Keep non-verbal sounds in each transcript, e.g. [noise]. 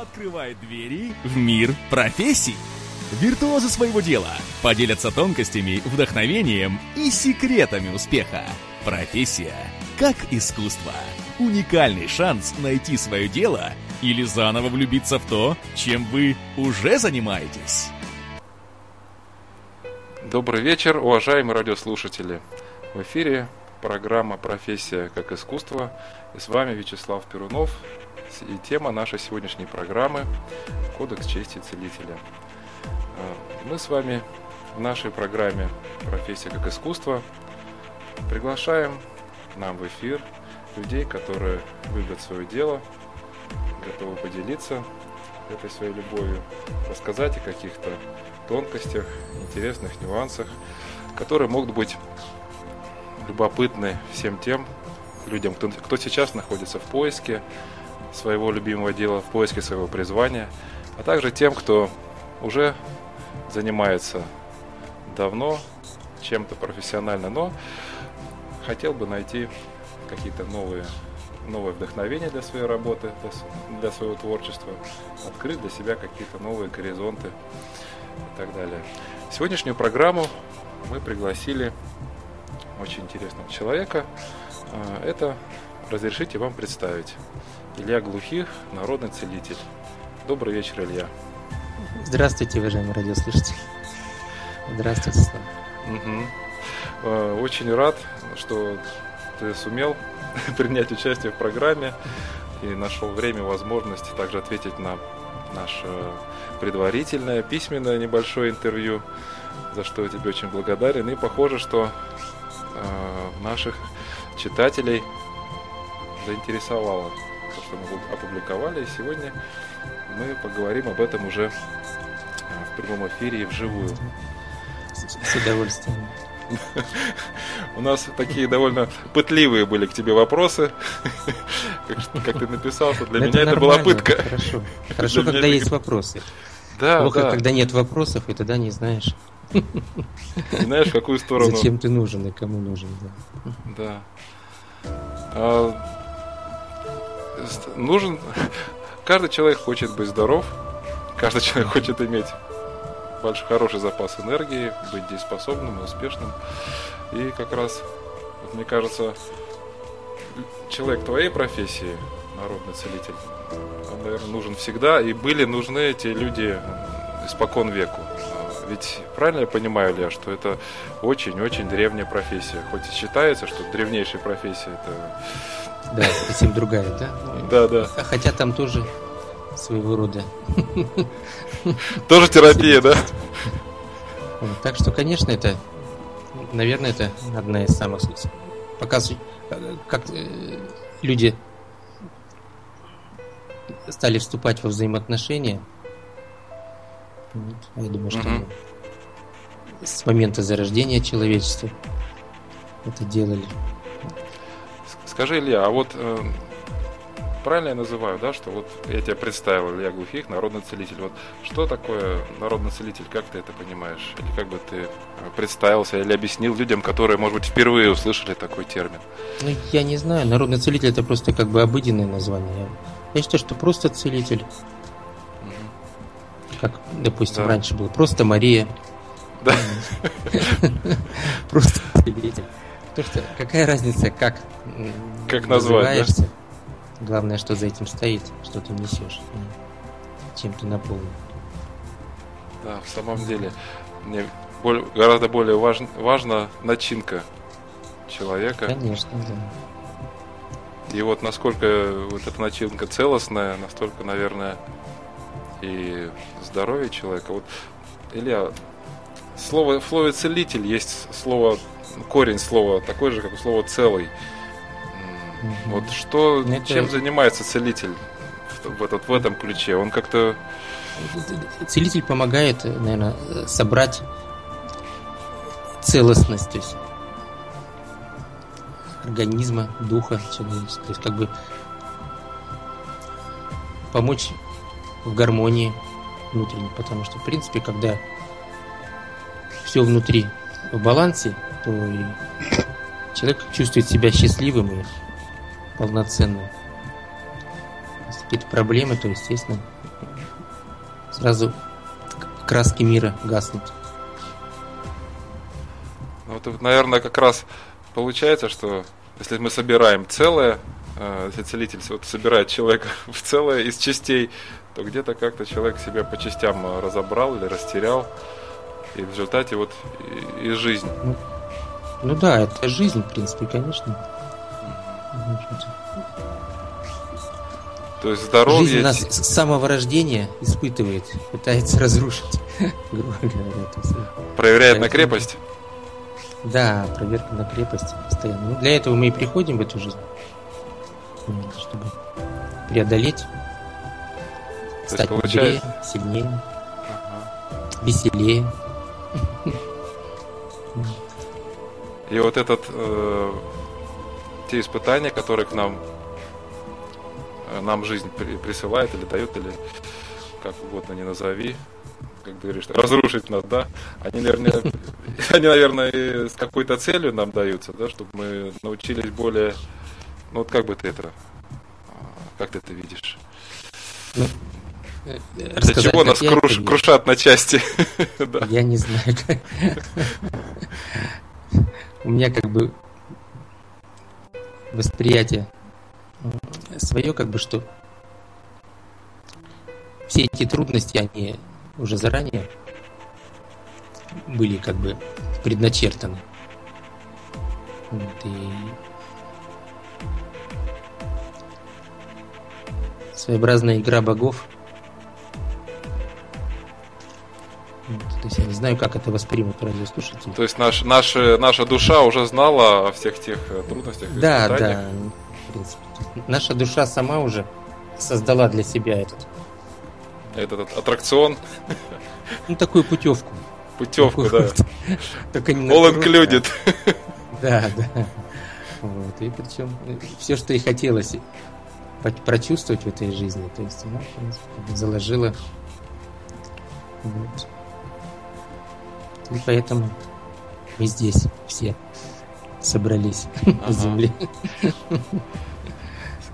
Открывает двери в мир профессий. Виртуозы своего дела поделятся тонкостями, вдохновением и секретами успеха. Профессия как искусство. Уникальный шанс найти свое дело или заново влюбиться в то, чем вы уже занимаетесь. Добрый вечер, уважаемые радиослушатели. В эфире программа «Профессия как искусство». И с вами Вячеслав Перунов, и тема нашей сегодняшней программы – Кодекс чести целителя. А, мы с вами в нашей программе «Профессия как искусство» приглашаем нам в эфир людей, которые любят свое дело, готовы поделиться этой своей любовью, рассказать о каких-то тонкостях, интересных нюансах, которые могут быть любопытны всем тем людям, кто, кто сейчас находится в поиске своего любимого дела, в поиске своего призвания, а также тем, кто уже занимается давно чем-то профессионально, но хотел бы найти какие-то новые, новые вдохновения для своей работы, для, своего творчества, открыть для себя какие-то новые горизонты и так далее. Сегодняшнюю программу мы пригласили очень интересного человека. А, это разрешите вам представить. Илья Глухих, народный целитель. Добрый вечер, Илья. Здравствуйте, уважаемые радиослушатели. Здравствуйте, Слава. Угу. Очень рад, что ты сумел [laughs] принять участие в программе и нашел время, возможность также ответить на наше предварительное, письменное небольшое интервью, за что я тебе очень благодарен. И похоже, что э, наших читателей заинтересовало что мы опубликовали. И сегодня мы поговорим об этом уже а, в прямом эфире и вживую. С удовольствием. [laughs] У нас такие довольно пытливые были к тебе вопросы. Как, ты написал, что для меня это была пытка. Хорошо, хорошо [laughs] когда есть вопросы. Да, Плохо, да. когда нет вопросов, и тогда не знаешь. Не знаешь, в какую сторону. Зачем ты нужен и кому нужен, да. Да. Нужен... Каждый человек хочет быть здоров, каждый человек хочет иметь большой, хороший запас энергии, быть дееспособным и успешным. И как раз, вот мне кажется, человек твоей профессии, народный целитель, он, наверное, нужен всегда, и были нужны эти люди испокон веку. Ведь правильно я понимаю, Илья, что это очень-очень древняя профессия. Хоть и считается, что древнейшая профессия это да, совсем другая, да? Да, да. Хотя там тоже своего рода. Тоже терапия, да? Так что, конечно, это, наверное, это одна из самых показывает, как э, люди стали вступать во взаимоотношения. Я думаю, что угу. с момента зарождения человечества это делали. Скажи, Илья, а вот э, правильно я называю, да, что вот я тебя представил, Илья Глухих, народный целитель. Вот что такое народный целитель, как ты это понимаешь? Или как бы ты э, представился или объяснил людям, которые, может быть, впервые услышали такой термин? Ну, я не знаю, народный целитель это просто как бы обыденное название. Я считаю, что просто целитель. Как, допустим, да. раньше было просто Мария. Да. [laughs] Просто. То, что какая разница, как, как назвать, да? Главное, что за этим стоит, что ты несешь, чем ты наполнен. Да, в самом деле, мне более, гораздо более важна, важна начинка человека. Конечно, да. И вот насколько вот эта начинка целостная, настолько, наверное, и здоровье человека. Вот, Илья, слово, в слове целитель есть слово корень слова такой же, как у слова целый. Угу. Вот что, Это... чем занимается целитель в, этот, в этом ключе? Он как-то... Целитель помогает, наверное, собрать целостность, то есть организма, духа. То есть как бы помочь в гармонии внутренней, потому что, в принципе, когда все внутри в балансе, то и человек чувствует себя счастливым и полноценным. Если какие-то проблемы, то, естественно, сразу краски мира гаснут. Ну, вот, наверное, как раз получается, что если мы собираем целое, э, если целитель вот собирает человека [laughs] в целое из частей, то где-то как-то человек себя по частям э, разобрал или растерял, и в результате вот и, и жизнь. Ну, ну да, это жизнь, в принципе, конечно. То есть здоровье... Жизнь нас с самого рождения испытывает, пытается разрушить, [laughs] грубо говоря. Проверяет на крепость? Да, проверка на крепость постоянно. Ну, для этого мы и приходим в эту жизнь. Чтобы преодолеть, То стать получается... мудрее, сильнее, ага. веселее. И вот этот э, те испытания, которые к нам э, нам жизнь присылает или дает, или как угодно не назови, как ты говоришь, разрушить нас, да, они, наверное, [laughs] они, наверное, с какой-то целью нам даются, да, чтобы мы научились более, ну вот как бы ты это, как ты это видишь? Э, Для чего нас круш, крушат на части? [laughs] Я не знаю. У меня как бы восприятие свое, как бы, что все эти трудности, они уже заранее были как бы предначертаны. Вот, и своеобразная игра богов. Вот, то есть я не знаю, как это воспримут радиослушатели. То есть наш, наша, наша душа уже знала о всех тех э, трудностях. Да, да. В принципе. Наша душа сама уже создала для себя этот этот аттракцион. Ну, такую путевку. Путевку, да. Только не All included. Да, да. Вот. И причем все, что и хотелось прочувствовать в этой жизни, то есть она, в принципе, заложила. Вот. И поэтому мы здесь все собрались [laughs] ага. на земле.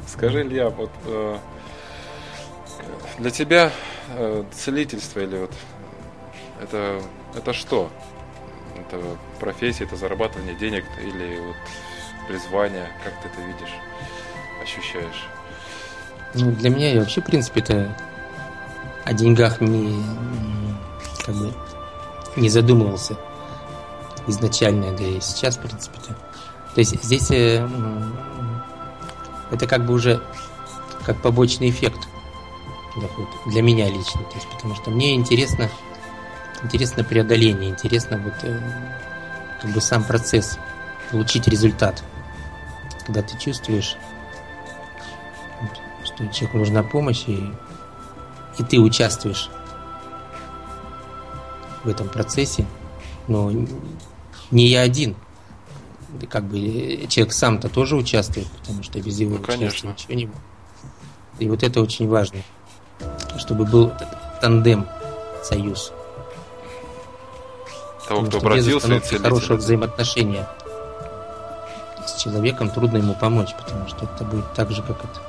Скажи, Илья, вот э, для тебя э, целительство или вот это, это что? Это профессия, это зарабатывание денег или вот призвание? Как ты это видишь, ощущаешь? Ну, для меня я вообще, в принципе, это о деньгах не, как бы, не задумывался изначально, да и сейчас, в принципе. -то. То есть здесь э, это как бы уже как побочный эффект для меня лично, то есть потому что мне интересно интересно преодоление, интересно вот э, как бы сам процесс, получить результат, когда ты чувствуешь, что человеку нужна помощь и и ты участвуешь в этом процессе, но не я один, как бы человек сам-то тоже участвует, потому что без его ну, конечно. ничего не будет. И вот это очень важно чтобы был тандем, союз. Того, Потому кто обратился и хорошего взаимоотношения с человеком трудно ему помочь, потому что это будет так же, как это.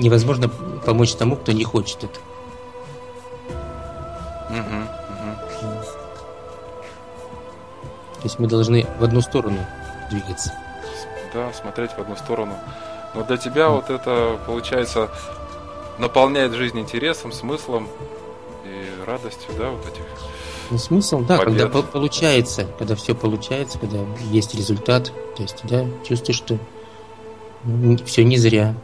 Невозможно помочь тому, кто не хочет это. Угу, угу. То есть мы должны в одну сторону двигаться да, смотреть в одну сторону. Но для тебя вот это, получается, наполняет жизнь интересом, смыслом и радостью, да, вот этих ну, смысл, да, побед. когда получается, когда все получается, когда есть результат, то есть, да, чувствуешь, что все не зря.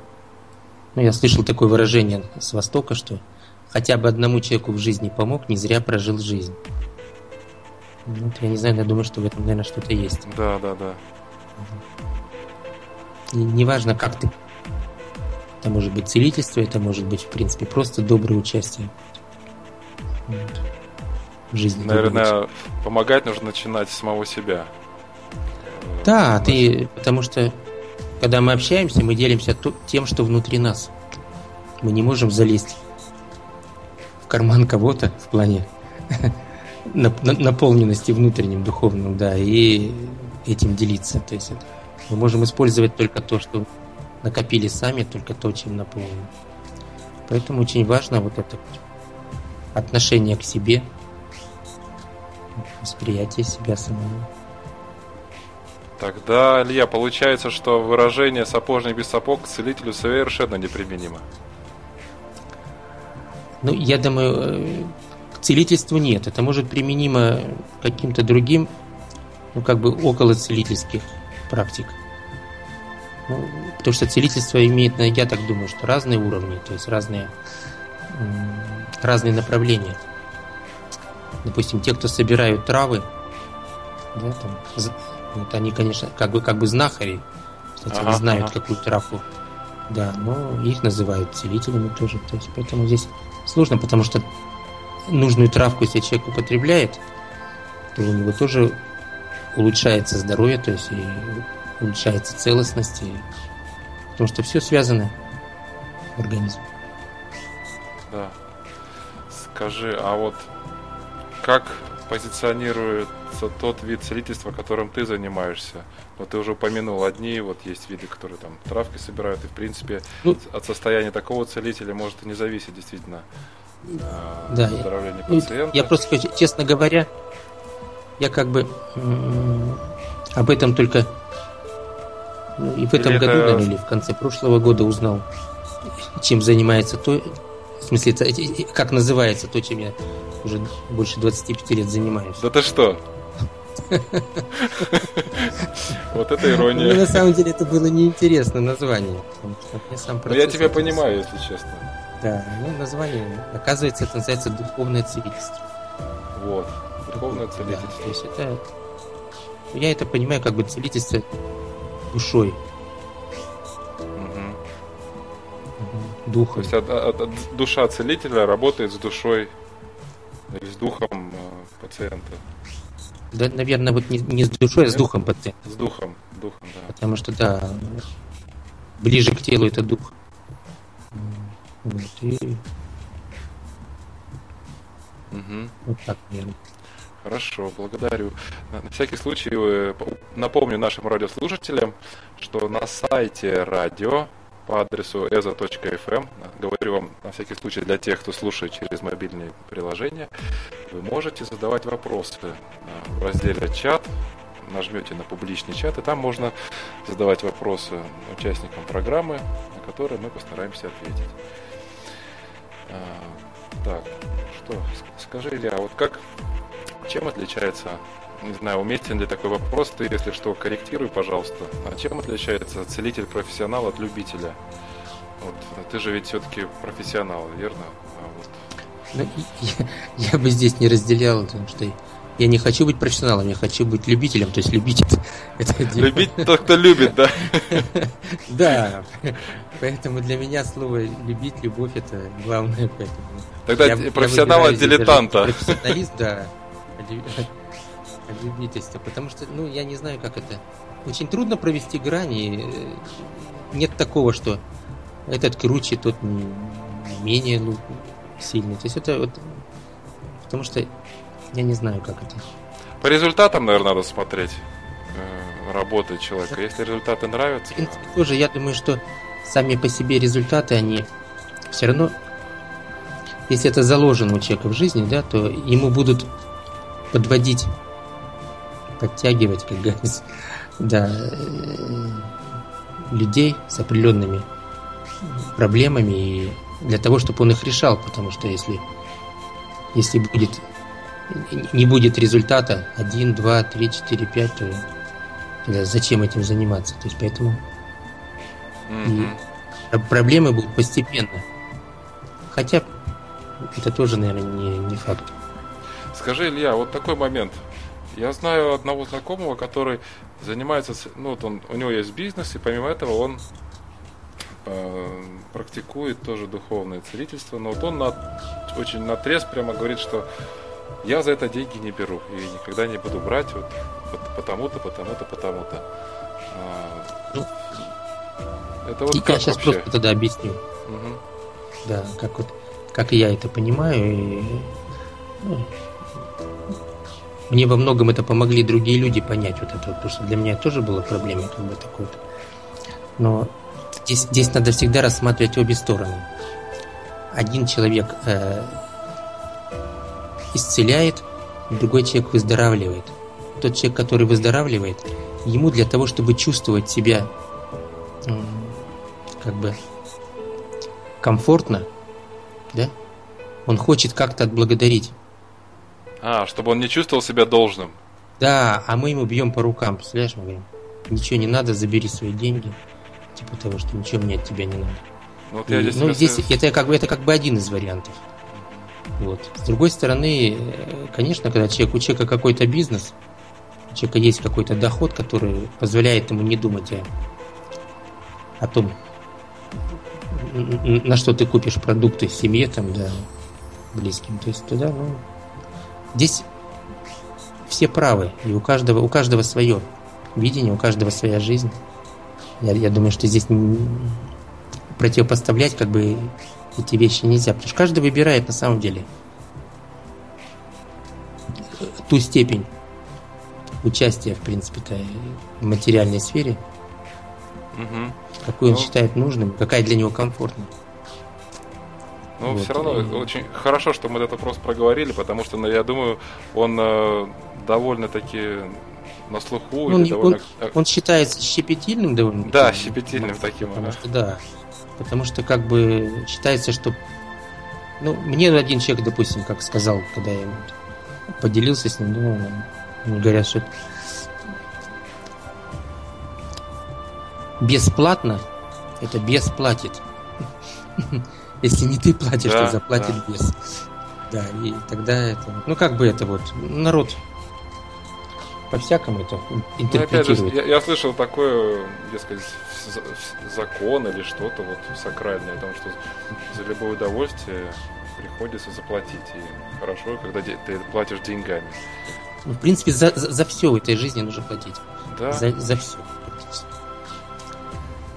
Ну, я слышал такое выражение с Востока, что хотя бы одному человеку в жизни помог, не зря прожил жизнь. Ну, вот, я не знаю, я думаю, что в этом, наверное, что-то есть. Да, да, да. Неважно, как ты. Это может быть целительство, это может быть, в принципе, просто доброе участие в жизни. Наверное, помогать нужно начинать с самого себя. Да, ты, потому что когда мы общаемся, мы делимся тем, что внутри нас. Мы не можем залезть в карман кого-то в плане [laughs] наполненности внутренним, духовным, да, и этим делиться. То есть мы можем использовать только то, что накопили сами только то, чем наполнены. Поэтому очень важно вот это отношение к себе, восприятие себя самого. Тогда, Илья, получается, что выражение «сапожник без сапог» к целителю совершенно неприменимо. Ну, я думаю, э, к целительству нет. Это может применимо каким-то другим, ну, как бы около целительских практик. Ну, потому что целительство имеет, я так думаю, что разные уровни, то есть разные, разные направления. Допустим, те, кто собирают травы, да, там, вот они, конечно, как бы, как бы знахари, кстати, ага, они знают, ага. какую травку. Да, но их называют целителями тоже. То есть, поэтому здесь сложно, потому что нужную травку, если человек употребляет, то у него тоже улучшается здоровье, то есть и улучшается целостность, и... потому что все связано в организме. Да. Скажи, а вот как позиционируется тот вид целительства, которым ты занимаешься. Вот ты уже упомянул одни, вот есть виды, которые там травки собирают, и в принципе ну, от состояния такого целителя может и не зависеть действительно да, здоровление я, пациента. Я просто хочу, честно говоря, я как бы об этом только ну, и в этом или году, это... наверное, или в конце прошлого года узнал, чем занимается то, в смысле, как называется то, чем я уже больше 25 лет занимаюсь. Да ты что? Вот это ирония. Ну, на самом деле это было неинтересно название. Ну, я тебя понимаю, если честно. Да, ну название, оказывается, это называется духовное целительство. Вот, духовное целительство. Да, то есть это, я это понимаю как бы целительство душой. Духом. То есть душа целителя работает с душой или с духом э, пациента. Да, наверное, вот не, не с душой, а с духом пациента. С духом, духом, да. Потому что, да, ближе к телу это дух. Вот, и... Угу. Вот так, наверное. Хорошо, благодарю. На всякий случай э, напомню нашим радиослушателям, что на сайте радио по адресу eza.fm. Говорю вам на всякий случай для тех, кто слушает через мобильные приложения. Вы можете задавать вопросы в разделе «Чат», нажмете на публичный чат, и там можно задавать вопросы участникам программы, на которые мы постараемся ответить. А, так, что, скажи, Илья, вот как, чем отличается не знаю, уместен ли такой вопрос, ты, если что, корректируй, пожалуйста. А чем отличается целитель-профессионал от любителя? Вот, ты же ведь все-таки профессионал, верно? А вот... ну, я, [laughs] я бы здесь не разделял, потому что я не хочу быть профессионалом, я хочу быть любителем, то есть любить [laughs] это, это Любить тот, кто любит, да? [laughs] Да, поэтому для меня слово любить, любовь это главное. Тогда профессионал от дилетанта. Профессионалист, да любительство, потому что, ну, я не знаю, как это. Очень трудно провести грани. Э, нет такого, что этот круче, тот менее ну, сильный. То есть это вот... Потому что я не знаю, как это. По результатам, наверное, надо смотреть э, работы человека. Если результаты нравятся... В принципе, тоже я думаю, что сами по себе результаты, они все равно... Если это заложено у человека в жизни, да, то ему будут подводить подтягивать, как говорится, да, э, людей с определенными проблемами и для того, чтобы он их решал, потому что если, если будет, не будет результата 1, 2, 3, 4, 5, то тогда зачем этим заниматься? То есть поэтому mm-hmm. и проблемы будут постепенно. Хотя это тоже, наверное, не, не факт. Скажи, Илья, вот такой момент. Я знаю одного знакомого, который занимается, ну вот он, у него есть бизнес, и помимо этого он э, практикует тоже духовное целительство, но вот он на, очень натрез прямо говорит, что я за это деньги не беру и никогда не буду брать вот, вот потому-то, потому-то, потому-то. А, ну, это вот я сейчас вообще? просто тогда объясню. Угу. Да, как вот как я это понимаю. И, ну, мне во многом это помогли другие люди понять вот это, потому что для меня тоже было проблемой как бы такой -то. Но здесь, здесь надо всегда рассматривать обе стороны. Один человек э, исцеляет, другой человек выздоравливает. Тот человек, который выздоравливает, ему для того, чтобы чувствовать себя э, как бы комфортно, да, он хочет как-то отблагодарить. А, чтобы он не чувствовал себя должным. Да, а мы ему бьем по рукам, представляешь, мы говорим, ничего не надо, забери свои деньги, типа того, что ничего мне от тебя не надо. Ну, вот И, я здесь, ну, здесь со- это как бы это как бы один из вариантов. Вот. С другой стороны, э, конечно, когда человек, у человека какой-то бизнес, у человека есть какой-то доход, который позволяет ему не думать о, о том, на что ты купишь продукты семье, там, да, близким. То есть тогда, ну, здесь все правы, и у каждого, у каждого свое видение, у каждого своя жизнь. Я, я думаю, что здесь противопоставлять как бы эти вещи нельзя, потому что каждый выбирает на самом деле ту степень участия, в принципе-то, в материальной сфере, Мгм. какую он Ну. считает нужным, какая для него комфортна. Ну, Вот, все равно и- очень хорошо, что мы этот вопрос проговорили, потому что, ну, я думаю, он э, довольно-таки на слуху. Он, или довольно... он- он считается щепетильным довольно. Да, щепетильным таким, Потому ага. что да. Потому что как бы считается, что ну, мне один человек, допустим, как сказал, когда я поделился с ним, ну, говорят, что бесплатно это бес платит. [laughs] Если не ты платишь, Да, то заплатит да. бес. Да, и тогда это... Ну, как бы это вот... Народ по-всякому это Ну, опять же, интерпретирует. я, я слышал такое, дескать, за- закон или что-то вот сакральное, о том, что за любое удовольствие приходится заплатить. И хорошо, когда ты платишь деньгами. Ну, в принципе, за, за, за все в этой жизни нужно платить. Да? За, за все.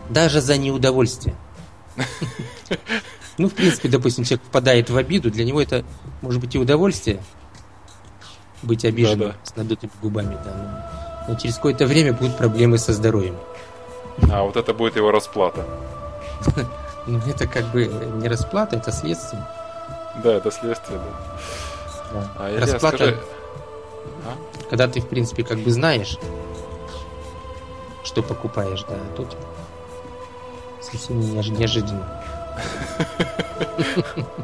Даже за неудовольствие. [laughs] Ну, в принципе, допустим, человек впадает в обиду, для него это может быть и удовольствие быть обиженным Да-да. с надутыми губами, да. Но, но через какое-то время будут проблемы со здоровьем. А вот это будет его расплата. [laughs] Ну, это как бы не расплата, это следствие. Да, это следствие, да. Да. А, Илья, Расплата, скажи, когда ты, в принципе, как бы знаешь, что покупаешь, да, а тут совсем неож- неожиданно. [laughs]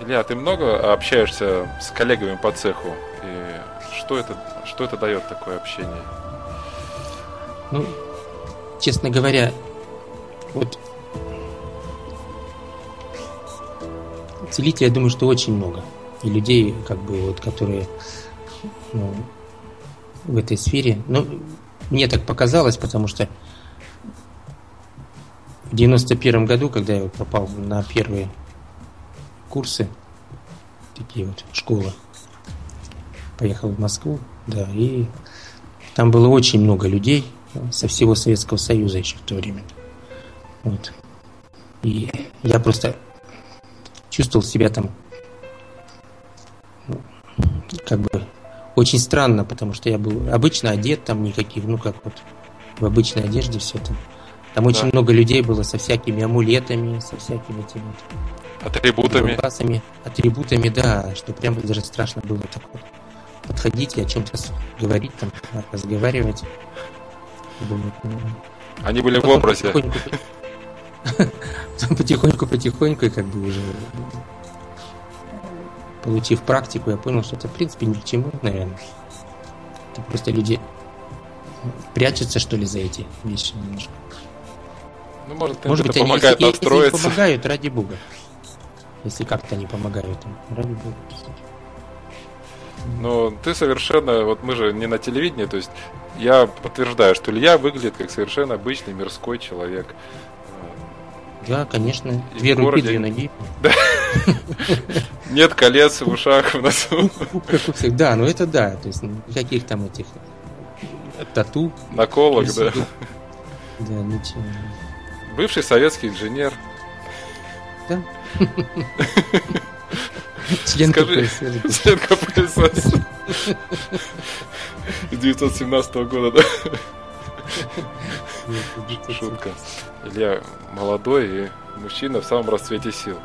Илья, ты много общаешься с коллегами по цеху? И что это, что это дает такое общение? Ну, честно говоря, вот целителей, я думаю, что очень много. И людей, как бы, вот, которые ну, в этой сфере. Ну, мне так показалось, потому что в 91 году, когда я попал на первые курсы, такие вот, школа, поехал в Москву, да, и там было очень много людей со всего Советского Союза еще в то время. Вот. И я просто чувствовал себя там ну, как бы очень странно, потому что я был обычно одет там никаких, ну как вот в обычной одежде все это. Там очень Да. много людей было со всякими амулетами, со всякими этими Атрибутами? классами, атрибутами, да, что прям даже страшно было так вот подходить и о чем-то говорить, там, разговаривать. Ну, Они были в потом образе. потихоньку- потом [laughs] Потихоньку, потихоньку, и как бы уже получив практику, я понял, что это в принципе ни к чему, наверное. Это просто люди прячутся, что ли, за эти вещи немножко. Ну, может, Может быть, они, помогает если, если настроиться. помогают, ради бога. Если как-то они помогают им, ради бога. Но ты совершенно, вот мы же не на телевидении, то есть я подтверждаю, что Илья выглядит как совершенно обычный мирской человек. Да, конечно. Две руки, городе- две ноги. Нет колец в ушах, в носу, Как у всех. Да, ну это да. То есть никаких там этих тату. наколок, да. Да, ничего. Бывший советский инженер. Да. [laughs] Член Скажи. Член КПСС. Из 917 года, да? Шутка. Илья молодой и мужчина в самом расцвете сил.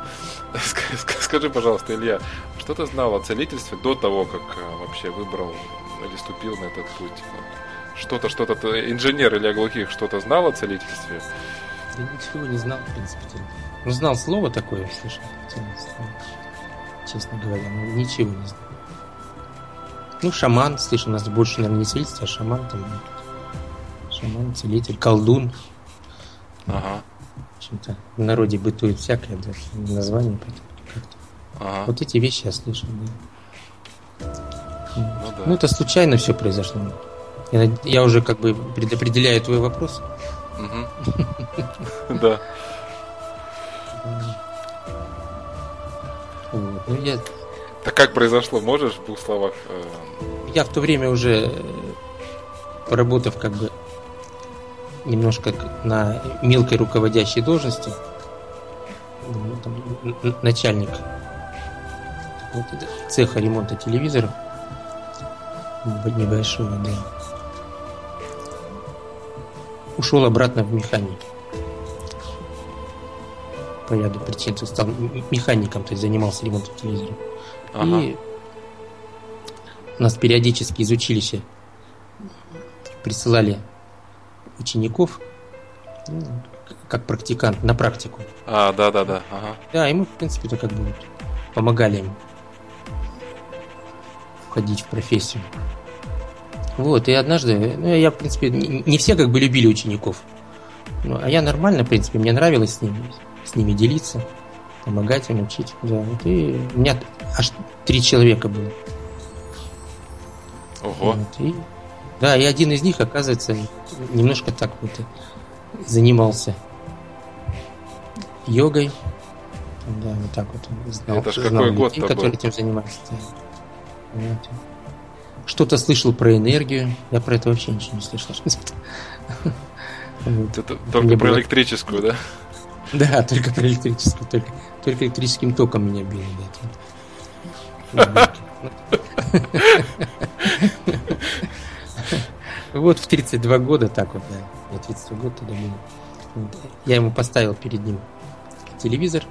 Скажи, пожалуйста, Илья, что ты знал о целительстве до того, как э, вообще выбрал или ступил на этот путь? Что-то, что-то, инженер Илья Глухих что-то знал о целительстве? Да ничего не знал, в принципе. Ну, знал слово такое, слышал, честно говоря, но ничего не знал. Ну, шаман, слышал, у нас больше, наверное, не целительство, а шаман там. Шаман, целитель, колдун. Ага. В общем-то, в народе бытует всякое, да, название, поэтому как-то. Ага. Вот эти вещи я слышал, да. Ну, да. ну это случайно все произошло. Я, я уже как бы предопределяю твой вопрос. [laughs] [laughs] Да. Ну, я... Так как произошло, можешь в двух словах? Э, я в то время уже, поработав как бы немножко на мелкой руководящей должности, ну, там, начальник вот, цеха ремонта телевизоров небольшого, да, ушел обратно в механику. По ряду причин стал механиком, то есть занимался ремонтом телевизора. Ага. И нас периодически из училища присылали учеников, ну, как практикант, на практику. А, да, да, да. Ага. Да, и мы, в принципе, то как бы помогали им входить в профессию. Вот, и однажды, ну, я, в принципе, не все как бы любили учеников. Ну, а я нормально, в принципе, мне нравилось с ними, с ними делиться, помогать им, учить. Да, вот, и у меня аж три человека было. Ого. Вот, и, да, и один из них, оказывается, немножко так вот занимался йогой. Да, вот так вот. Знал, Это ж какой год людей, который этим занимается. Да. Вот. Что-то слышал про энергию. Я про это вообще ничего не слышал. [laughs] Это только про электрическую, да? [laughs] Да, только про электрическую. Только, только электрическим током меня били. Да. Вот в 32 года так вот, да. Я 32 года тогда был. Я ему поставил перед ним телевизор,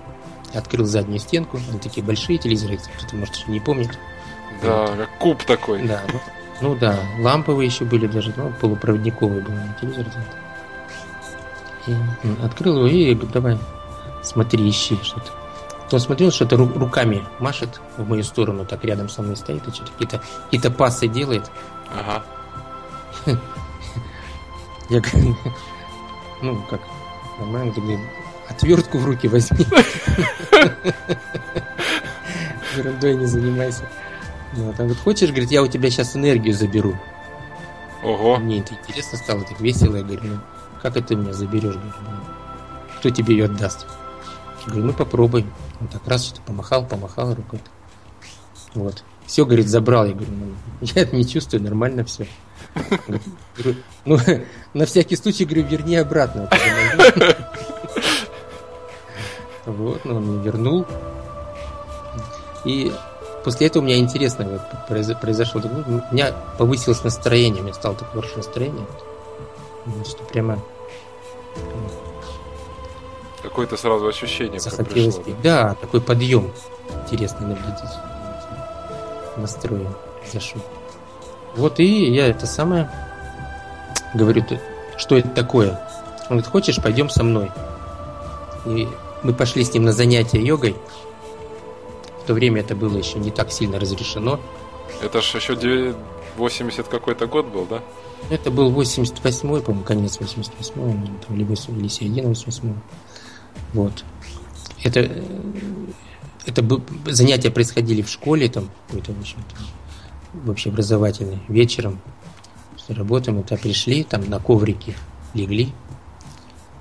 открыл заднюю стенку. Они такие большие телевизоры, кто-то, может, еще не помнит. Да, как куб такой. Да, ну, ну да, ламповые еще были даже, ну, полупроводниковый был телевизор. И открыл его и говорит, давай, смотри, ищи что-то. Он смотрел, что-то руками машет в мою сторону, так рядом со мной стоит, и что-то какие-то какие пасы делает. Ага. [laughs] Я говорю, ну как, нормально, ты отвертку в руки возьми. [laughs] Ерундой не занимайся. Вот, он говорит, хочешь, говорит, я у тебя сейчас энергию заберу. Ого. Мне это интересно стало, так весело. Я говорю, ну, как это ты меня заберешь? Говорю, ну, кто тебе ее отдаст? Говорю, ну попробуй. Он так раз что-то помахал, помахал рукой. Вот. Все, говорит, забрал. Я говорю, ну, я это не чувствую, нормально все. Говорю, ну, на всякий случай, говорю, верни обратно. Вот, ну, он мне вернул. И после этого у меня интересно вот, произошло. У меня повысилось настроение, у меня стало такое хорошее настроение. Что прямо... Какое-то сразу ощущение Захотелось пришло, да? да, такой подъем интересный наблюдать. Настроен зашел. Вот и я это самое говорю, что это такое. Он говорит, хочешь, пойдем со мной. И мы пошли с ним на занятия йогой. В то время это было еще не так сильно разрешено. Это же еще 80 какой-то год был, да? Это был 88-й, по-моему, конец 88-й, там, либо или середина 88 Вот. Это, это занятия происходили в школе, там, какой-то, в общем-то, вообще образовательный, вечером. После работы мы туда пришли, там на коврике легли.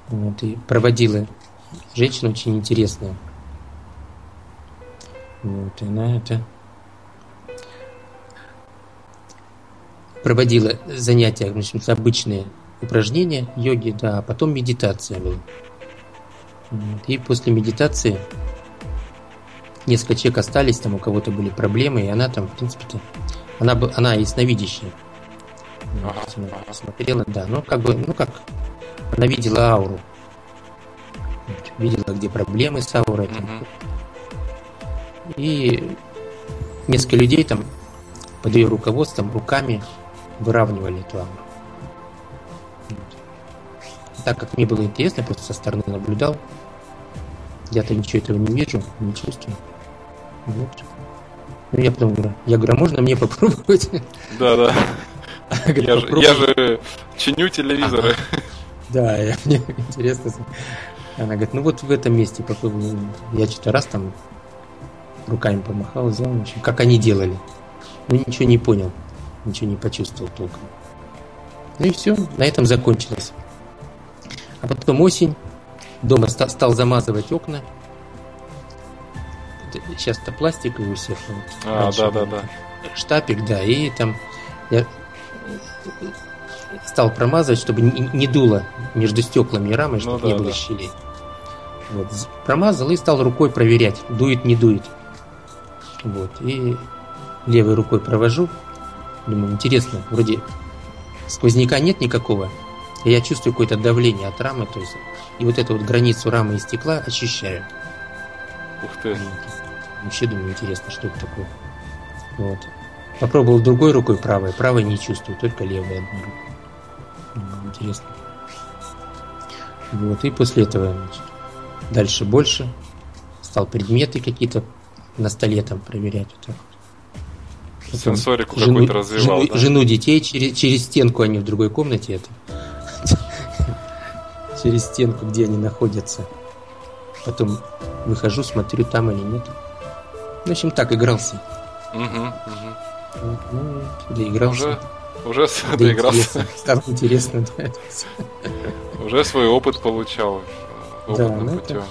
Вот, и проводила женщина очень интересная. Вот, она это проводила занятия, значит, обычные упражнения йоги, да, а потом медитация была. И после медитации несколько человек остались, там у кого-то были проблемы, и она там, в принципе-то, она, она ясновидящая. Ага. Смотрела, да. Ну, как бы, ну как, она видела ауру. Видела, где проблемы с аурой. Угу. И несколько людей там под ее руководством руками выравнивали ауру. Так как мне было интересно, просто со стороны наблюдал. Я-то ничего этого не вижу, не чувствую. Вот. Ну, я потом говорю, я говорю, а можно мне попробовать? [laughs] Да, да. [laughs] Я же, я же чиню телевизоры. Да, [laughs] мне интересно. Она говорит, ну вот в этом месте попробуй. Я что-то раз там руками помахал, сделал, в общем, как они делали. Ну ничего не понял, ничего не почувствовал толком. Ну и все, на этом закончилось. А потом осень, дома ста- стал замазывать окна. Сейчас-то пластиковый у всех. А, да, да, да. Штапик, да, и там я стал промазывать, чтобы не дуло между стеклами и рамой, чтобы ну, да, не было да. щелей. Вот. Промазал и стал рукой проверять, дует, не дует. Вот. И левой рукой провожу. Думаю, интересно, вроде сквозняка нет никакого. И я чувствую какое-то давление от рамы, то есть и вот эту вот границу рамы и стекла ощущаю. Ух ты. Вообще думаю, интересно, что это такое. Вот. Попробовал другой рукой правой, правой не чувствую, только левой одной рукой. Интересно. Вот, и после этого значит, дальше больше. Стал предметы какие-то на столе там проверять. Вот так. Сенсорику жену, какую-то развивал, жену, да? жену детей через, через стенку, они в другой комнате. Это. [laughs] через стенку, где они находятся. Потом выхожу, смотрю, там или нет. В общем, так игрался. Угу, угу. Ну, доигрался. Уже, уже да доигрался. Стало интересно, да. Уже свой опыт получал. Да, ну это...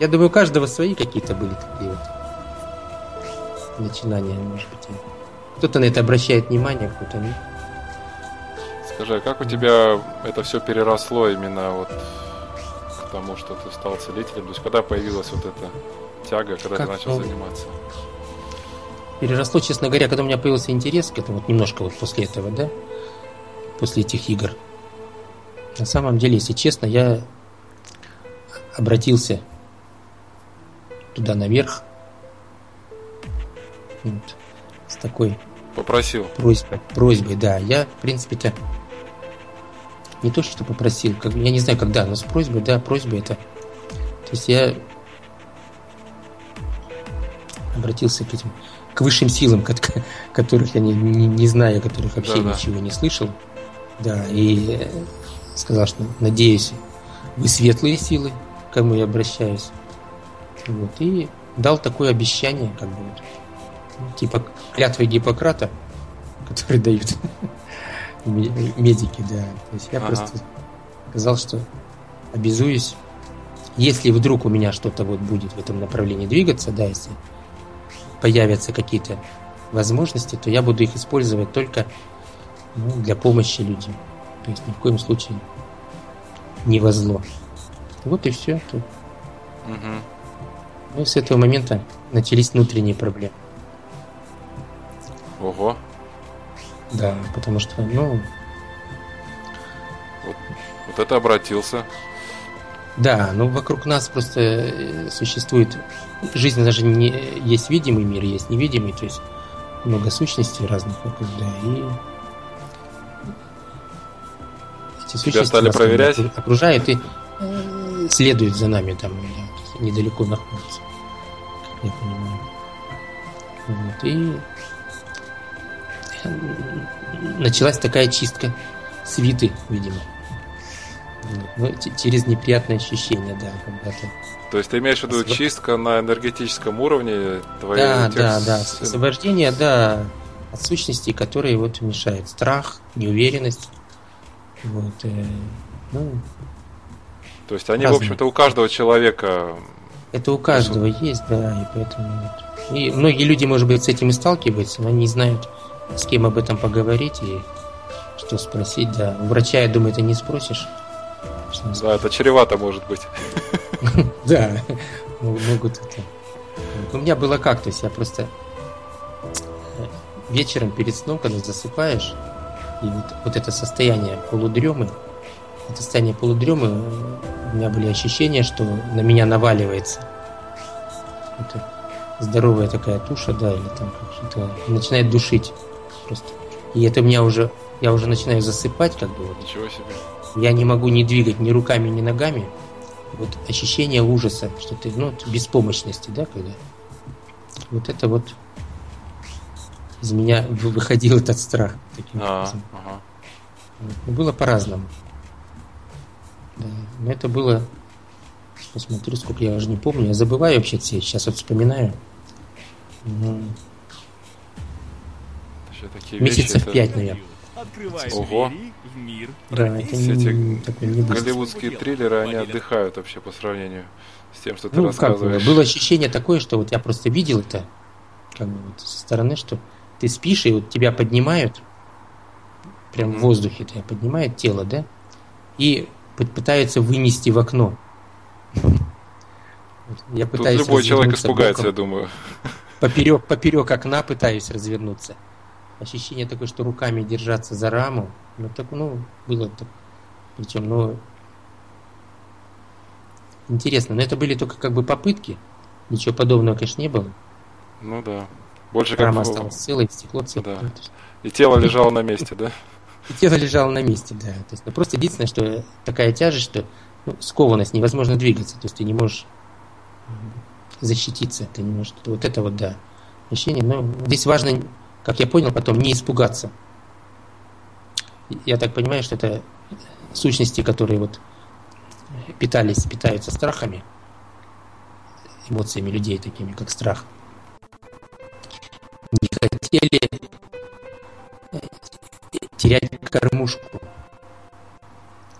Я думаю, у каждого свои какие-то были такие вот начинания, может быть. Кто-то на это обращает внимание, кто-то нет. Скажи, а как у тебя это все переросло именно вот к тому, что ты стал целителем? То есть когда появилась вот эта тяга, когда как, ты начал ну, заниматься? переросло, честно говоря, когда у меня появился интерес к этому, вот немножко вот после этого, да, после этих игр. На самом деле, если честно, я обратился туда наверх, вот, с такой Попросил. Просьбой, просьбой, да. Я, в принципе-то, не то, что попросил, как, я не знаю, когда, но с просьбой, да, просьбой это... То есть я обратился к этим к высшим силам, которых я не, не, не знаю, которых вообще да, ничего да. не слышал. Да, и сказал, что надеюсь, вы светлые силы, к кому я обращаюсь. Вот, и дал такое обещание, как бы, типа клятвы Гиппократа, которые дают [laughs] медики, да. То есть я ага. просто сказал, что обязуюсь, если вдруг у меня что-то вот будет в этом направлении двигаться, да, если появятся какие-то возможности, то я буду их использовать только ну, для помощи людям. То есть ни в коем случае не во зло. Вот и все. Угу. Ну с этого момента начались внутренние проблемы. Ого. Да, потому что, ну... Вот, вот это обратился. Да, ну вокруг нас просто э, существует жизнь, даже не есть видимый мир, есть невидимый, то есть много сущностей разных вокруг, да, и эти Тебя стали проверять? окружают и э, следуют за нами там, да, недалеко находятся, как я понимаю. Вот, и началась такая чистка свиты, видимо. Ну, через неприятные ощущения, да, когда-то. То есть ты имеешь в виду Освоб... чистка на энергетическом уровне твоей Да, тех... да, да. Освобождение, да, от сущностей, которые вот мешают. Страх, неуверенность. Вот, э, ну, То есть они, разные. в общем-то, у каждого человека. Это у каждого есть, да, и поэтому вот. И многие люди, может быть, с этим и сталкиваются, но не знают, с кем об этом поговорить и что спросить, да. У врача, я думаю, ты не спросишь. Да, это чревато может быть. [laughs] Да, могут это. У меня было как, то есть я просто э, вечером перед сном, когда засыпаешь, И вот, вот это состояние полудремы, это состояние полудремы, у меня были ощущения, что на меня наваливается. Это здоровая такая туша, да, или там что-то начинает душить просто. И это у меня уже, я уже начинаю засыпать, как бы. Ничего себе. Я не могу не двигать ни руками, ни ногами. Вот ощущение ужаса, что ты, ну, беспомощности, да, когда. Вот это вот из меня [laughs] выходил этот страх таким а, образом. Ага. Ну, было по-разному. Да. Но это было... Посмотрю, сколько я уже не помню. Я забываю вообще все. Сейчас вот вспоминаю. Ну, Месяцев пять, наверное. Ого. Да, это не, Эти такой не голливудские триллеры, они отдыхают вообще по сравнению с тем, что ты ну, рассказываешь. Как, было ощущение такое, что вот я просто видел это как бы вот со стороны, что ты спишь, и вот тебя поднимают, прям mm-hmm. в воздухе тебя поднимает тело, да, и пытаются вынести в окно. Я пытаюсь Тут любой человек испугается, боком. я думаю. Поперек, поперек окна пытаюсь развернуться. Ощущение такое, что руками держаться за раму. Ну, так, ну, было так. Причем, ну, интересно. Но это были только как бы попытки. Ничего подобного, конечно, не было. Ну да. Больше Рама как... осталась целой, стекло целое. Да. И тело лежало на месте, да? [laughs] И тело лежало на месте, да. То есть, ну, просто единственное, что такая тяжесть, что ну, скованность, невозможно двигаться. То есть ты не можешь защититься, ты не можешь... Вот это вот, да, ощущение. Но здесь важно, как я понял потом, не испугаться. Я так понимаю, что это сущности, которые вот питались, питаются страхами, эмоциями людей такими, как страх не хотели э, терять кормушку.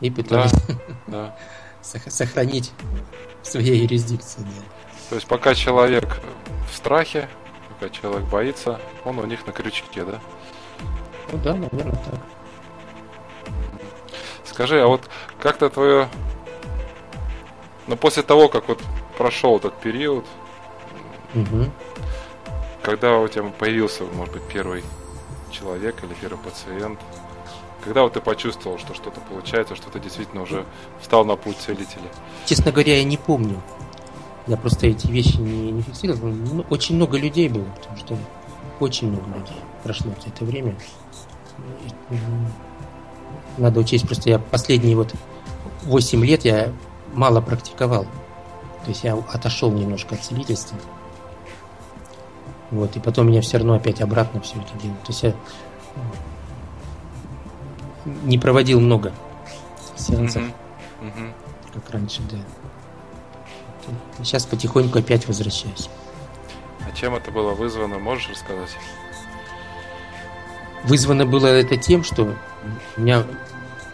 И пытались да, [laughs] да. сохранить в своей юрисдикции. Да. То есть пока человек в страхе, пока человек боится, он у них на крючке, да? Ну да, наверное, так. Скажи, а вот как-то твое... Ну, после того, как вот прошел этот период, угу когда у тебя появился, может быть, первый человек или первый пациент, когда вот ты почувствовал, что что-то получается, что ты действительно уже встал на путь целителя? Честно говоря, я не помню. Я просто эти вещи не, не фиксировал. Ну, очень много людей было, потому что очень много людей прошло за это время. Надо учесть, просто я последние вот 8 лет я мало практиковал. То есть я отошел немножко от целительства. Вот, и потом меня все равно опять обратно все это делают. То есть я не проводил много сеансов, mm-hmm. Mm-hmm. как раньше, да. Сейчас потихоньку опять возвращаюсь. А чем это было вызвано, можешь рассказать? Вызвано было это тем, что у меня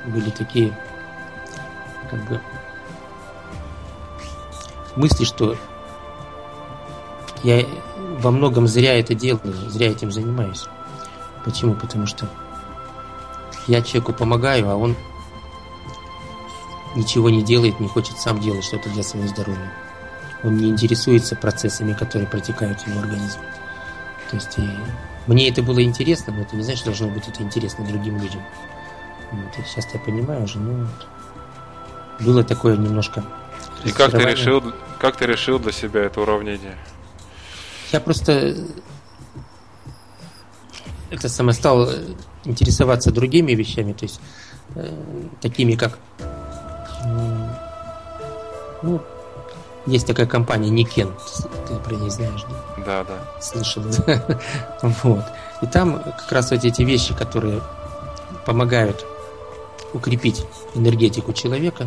были такие как бы мысли, что я во многом зря это делаю, зря этим занимаюсь. Почему? Потому что я человеку помогаю, а он ничего не делает, не хочет сам делать что-то для своего здоровья. Он не интересуется процессами, которые протекают в его организме. То есть и мне это было интересно, но это не значит, что должно быть это интересно другим людям. Вот, и сейчас я понимаю уже, ну вот. Было такое немножко. И как ты решил, как ты решил для себя это уравнение? Я просто это самое стал интересоваться другими вещами, то есть э, такими как ну, есть такая компания Никен, ты про нее знаешь, да? Да, да. Слышал, да? [laughs] вот. И там как раз вот эти вещи, которые помогают укрепить энергетику человека,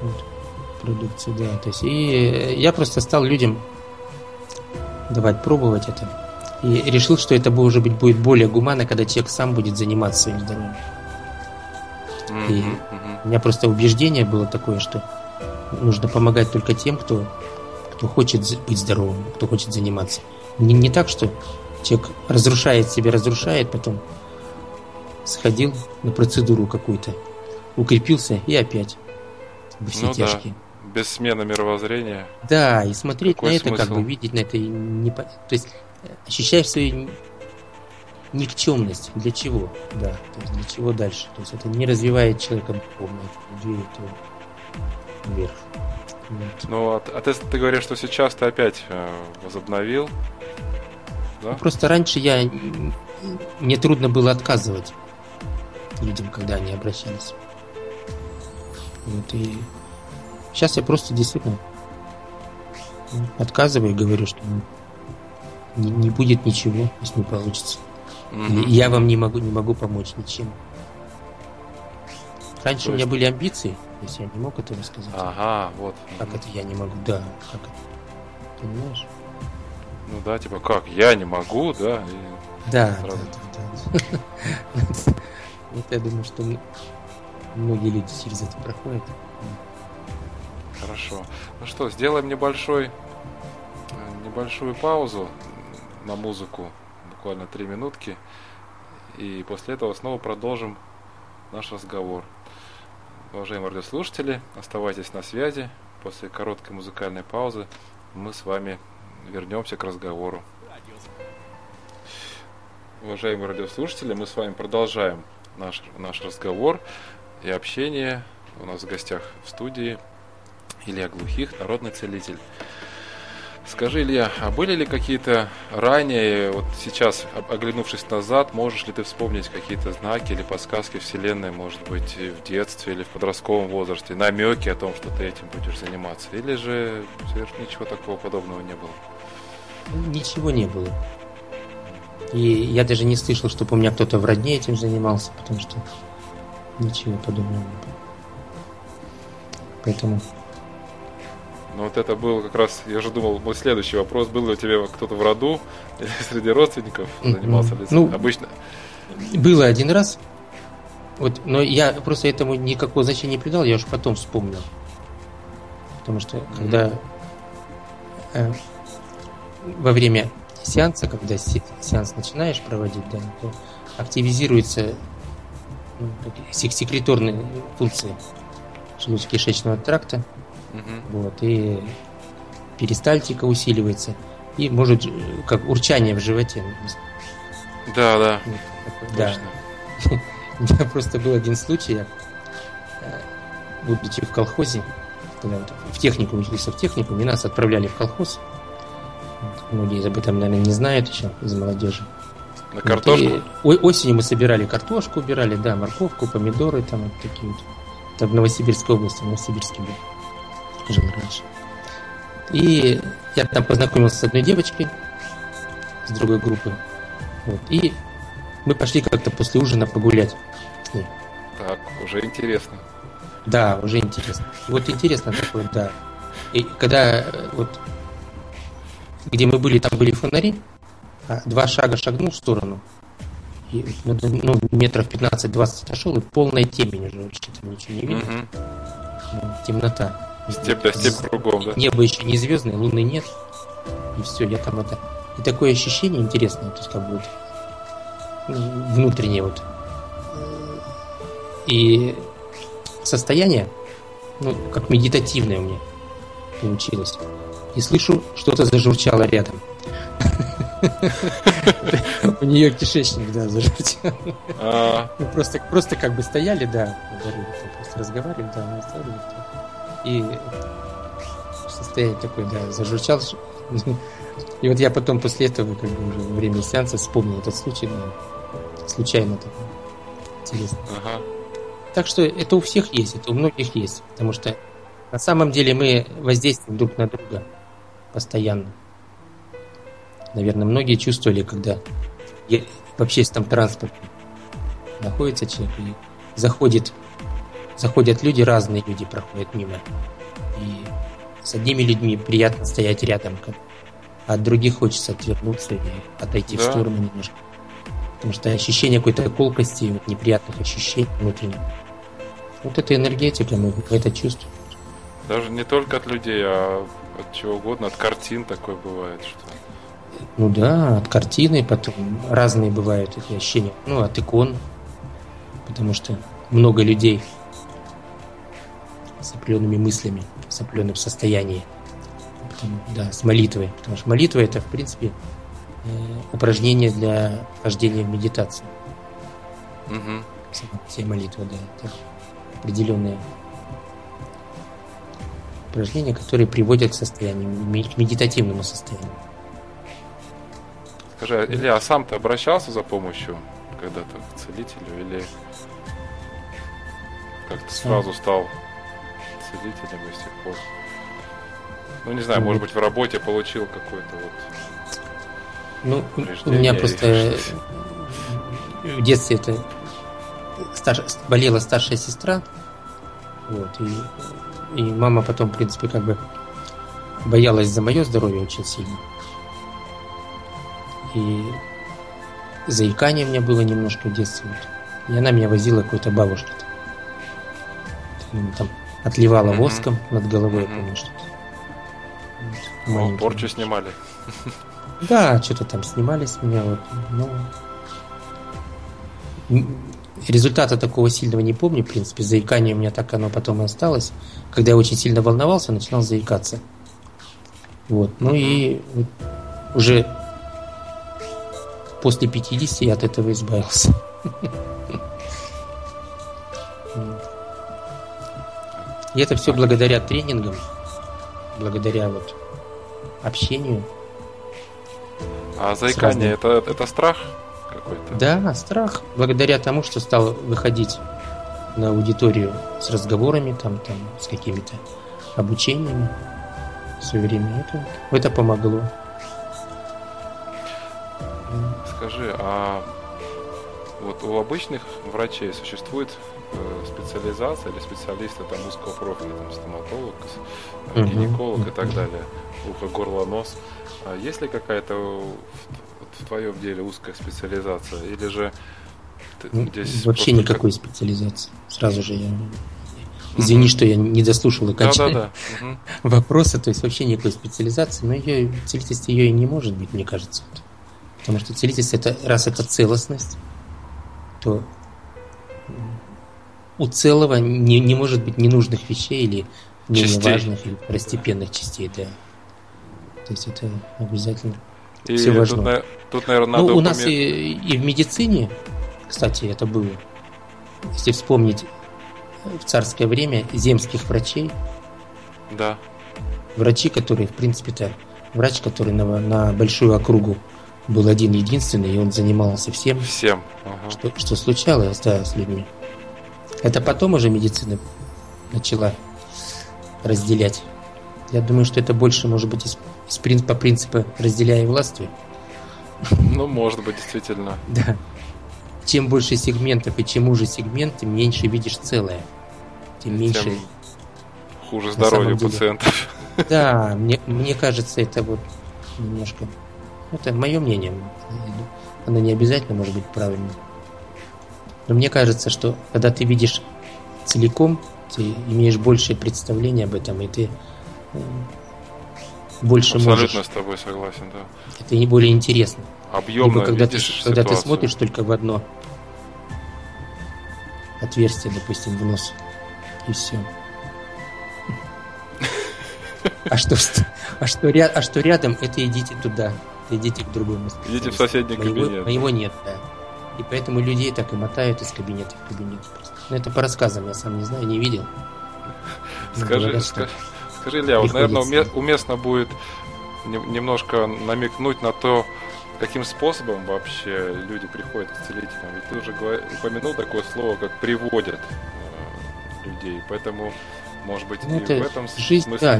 вот, продукцию, да, то есть и я просто стал людям давать пробовать это. И решил, что это быть будет более гуманно, когда человек сам будет заниматься своим здоровьем. Mm-hmm. И у меня просто убеждение было такое, что нужно помогать только тем, кто, кто хочет быть здоровым, кто хочет заниматься. Не, не так, что человек разрушает себе, разрушает, потом сходил на процедуру какую-то, укрепился и опять все ну, тяжкие. Да без смены мировоззрения. Да, и смотреть Какой на это, смысл? как бы видеть на это, не, то есть ощущаешь свою никчемность. Для чего? Да, то есть для чего дальше? То есть это не развивает человека духовно, это двигает его вверх. Ну, а, а ты, ты говоришь, что сейчас ты опять э, возобновил? Да? Ну, просто раньше я мне трудно было отказывать людям, когда они обращались. Вот, и сейчас я просто действительно отказываю и говорю, что не, не будет ничего, если не получится. Я вам не могу, не могу помочь ничем. Раньше есть... у меня были амбиции, если я не мог этого сказать. Ага, вот. Как mm-hmm. это я не могу? Да, как это? Понимаешь? Ну да, типа как, я не могу, да? И да, сразу... да, да, да. Это я думаю, что многие люди через это проходят. Хорошо. Ну что, сделаем небольшой, небольшую паузу на музыку, буквально три минутки. И после этого снова продолжим наш разговор. Уважаемые радиослушатели, оставайтесь на связи. После короткой музыкальной паузы мы с вами вернемся к разговору. Уважаемые радиослушатели, мы с вами продолжаем наш, наш разговор и общение. У нас в гостях в студии Илья Глухих, народный целитель. Скажи, Илья, а были ли какие-то ранее, вот сейчас, оглянувшись назад, можешь ли ты вспомнить какие-то знаки или подсказки Вселенной, может быть, в детстве или в подростковом возрасте, намеки о том, что ты этим будешь заниматься? Или же ничего такого подобного не было? Ничего не было. И я даже не слышал, чтобы у меня кто-то в родне этим занимался, потому что ничего подобного не было. Поэтому ну вот это был как раз, я же думал, мой следующий вопрос, был ли у тебя кто-то в роду или [laughs] среди родственников занимался ли ну, обычно? Было один раз, вот, но я просто этому никакого значения не придал, я уже потом вспомнил. Потому что когда э, во время сеанса, когда сеанс начинаешь проводить, да, то активизируются ну, секреторные функции желудочно-кишечного тракта, Угу. Вот, и перистальтика усиливается. И может как урчание в животе. Да, да. Вот, да. [laughs] У меня просто был один случай, я, э, будучи в колхозе, когда вот в технику учился в технику, и нас отправляли в колхоз. Многие об этом, наверное, не знают еще из молодежи. На картошку? Вот, и осенью мы собирали картошку, убирали, да, морковку, помидоры, там вот такие вот. Это в Новосибирской области, в Новосибирске был жил раньше. И я там познакомился с одной девочкой с другой группы. Вот. И мы пошли как-то после ужина погулять с ней. Так, уже интересно. Да, уже интересно. вот интересно такое, да. И когда э, вот где мы были, там были фонари, а два шага шагнул в сторону, и ну, ну метров 15-20 отошел, и полная темень уже вообще там ничего не видно. Угу. Темнота. Степ да степ кругом, да? Небо еще не звездное, луны нет. И все, я там это... И такое ощущение интересное, то есть как бы вот внутреннее вот. И состояние, ну, как медитативное у меня получилось. И слышу, что-то зажурчало рядом. У нее кишечник, да, зажурчал. А. Просто, просто как бы стояли, да, просто разговаривали, да, мы стояли, и состояние такое, да, зажурчал. И вот я потом после этого, как бы уже во время сеанса вспомнил этот случай, да, случайно так. Интересно. Ага. Так что это у всех есть, это у многих есть, потому что на самом деле мы воздействуем друг на друга постоянно. Наверное, многие чувствовали, когда в общественном транспорте находится человек и заходит заходят люди, разные люди проходят мимо. И с одними людьми приятно стоять рядом, а от других хочется отвернуться и отойти да. в сторону немножко. Потому что ощущение какой-то колкости, вот неприятных ощущений внутренних. Вот эта энергетика, мы это чувствуем. Даже не только от людей, а от чего угодно, от картин такое бывает, что... Ну да, от картины, потом разные бывают эти ощущения. Ну, от икон, потому что много людей с определенными мыслями, с определенным состоянием. Потом, да, с молитвой. Потому что молитва это, в принципе, упражнения для вхождения в медитацию. Угу. Все молитвы, да. Это определенные упражнения, которые приводят к состоянию, к медитативному состоянию. Скажи, а, Илья, а сам ты обращался за помощью когда-то к целителю или как-то сразу стал целителем и с тех пор? Ну, не знаю, может быть, в работе получил какой-то вот... Ну, у меня просто в детстве это старш... болела старшая сестра, вот, и, и мама потом, в принципе, как бы боялась за мое здоровье очень сильно. И заикание у меня было немножко в детстве. Вот. И она меня возила какой-то бабушке. Там, там отливала mm-hmm. воском над головой, mm-hmm. я помню, что-то. Вот, порчу снимали. Да, что-то там снимали с меня. Вот, ну, результата такого сильного не помню, в принципе. Заикание у меня так оно потом и осталось. Когда я очень сильно волновался, начинал заикаться. Вот. Ну и уже после 50 я от этого избавился. [laughs] И это все благодаря тренингам, благодаря вот общению. А заикание это, это страх какой-то? Да, страх. Благодаря тому, что стал выходить на аудиторию с разговорами, там, там, с какими-то обучениями все время. Это, это помогло. Скажи, а вот у обычных врачей существует э, специализация или специалисты там узкого профиля, там стоматолог, гинеколог uh-huh. и так далее, ухо, горло, нос. А есть ли какая-то вот, в твоем деле узкая специализация или же ну, здесь вообще никакой как... специализации. Сразу же я Извини, mm-hmm. что я не дослушал да, да, да. Угу. вопроса, то есть вообще никакой специализации, но ее целительство ее и не может быть, мне кажется. Потому что целительство, это, раз это целостность, то у целого не, не может быть ненужных вещей или менее частей. важных или второстепенных частей. Да. То есть это обязательно и все важно. Тут, тут, наверное, надо ну, у нас и, и в медицине, кстати, это было. Если вспомнить в царское время земских врачей. Да. Врачи, которые, в принципе-то, врач, который на, на большую округу был один единственный, и он занимался всем, всем. Ага. Что, что случалось да, с людьми. Это потом уже медицина начала разделять. Я думаю, что это больше, может быть, из, из, по принципу разделяя властвуй. Ну, может быть, действительно. [laughs] Да. Чем больше сегментов и чем уже сегмент, тем меньше видишь целое. Тем меньше... Тем хуже здоровье пациентов. [laughs] Да, мне, мне кажется, это вот немножко это мое мнение. Оно не обязательно может быть правильным. Но мне кажется, что когда ты видишь целиком, ты имеешь большее представление об этом, и ты э, больше Абсолютно можешь. Абсолютно с тобой согласен, да. Это не более интересно. Объемно Либо когда ты, когда ты смотришь только в одно отверстие, допустим, в нос, и все. [laughs] А что, а что, а что рядом, это идите туда идите к другому Идите в соседний моего, кабинет. Моего нет, да. И поэтому людей так и мотают из кабинета в кабинет. Просто. Но это по рассказам, я сам не знаю, не видел. [laughs] Скажи, говорят, скажи, скажи, Илья, вот, наверное, уместно будет немножко намекнуть на то, каким способом вообще люди приходят к целителям. Ведь ты уже упомянул такое слово, как приводят э, людей. Поэтому, может быть, ну, и в этом жизнь, смысле... Да,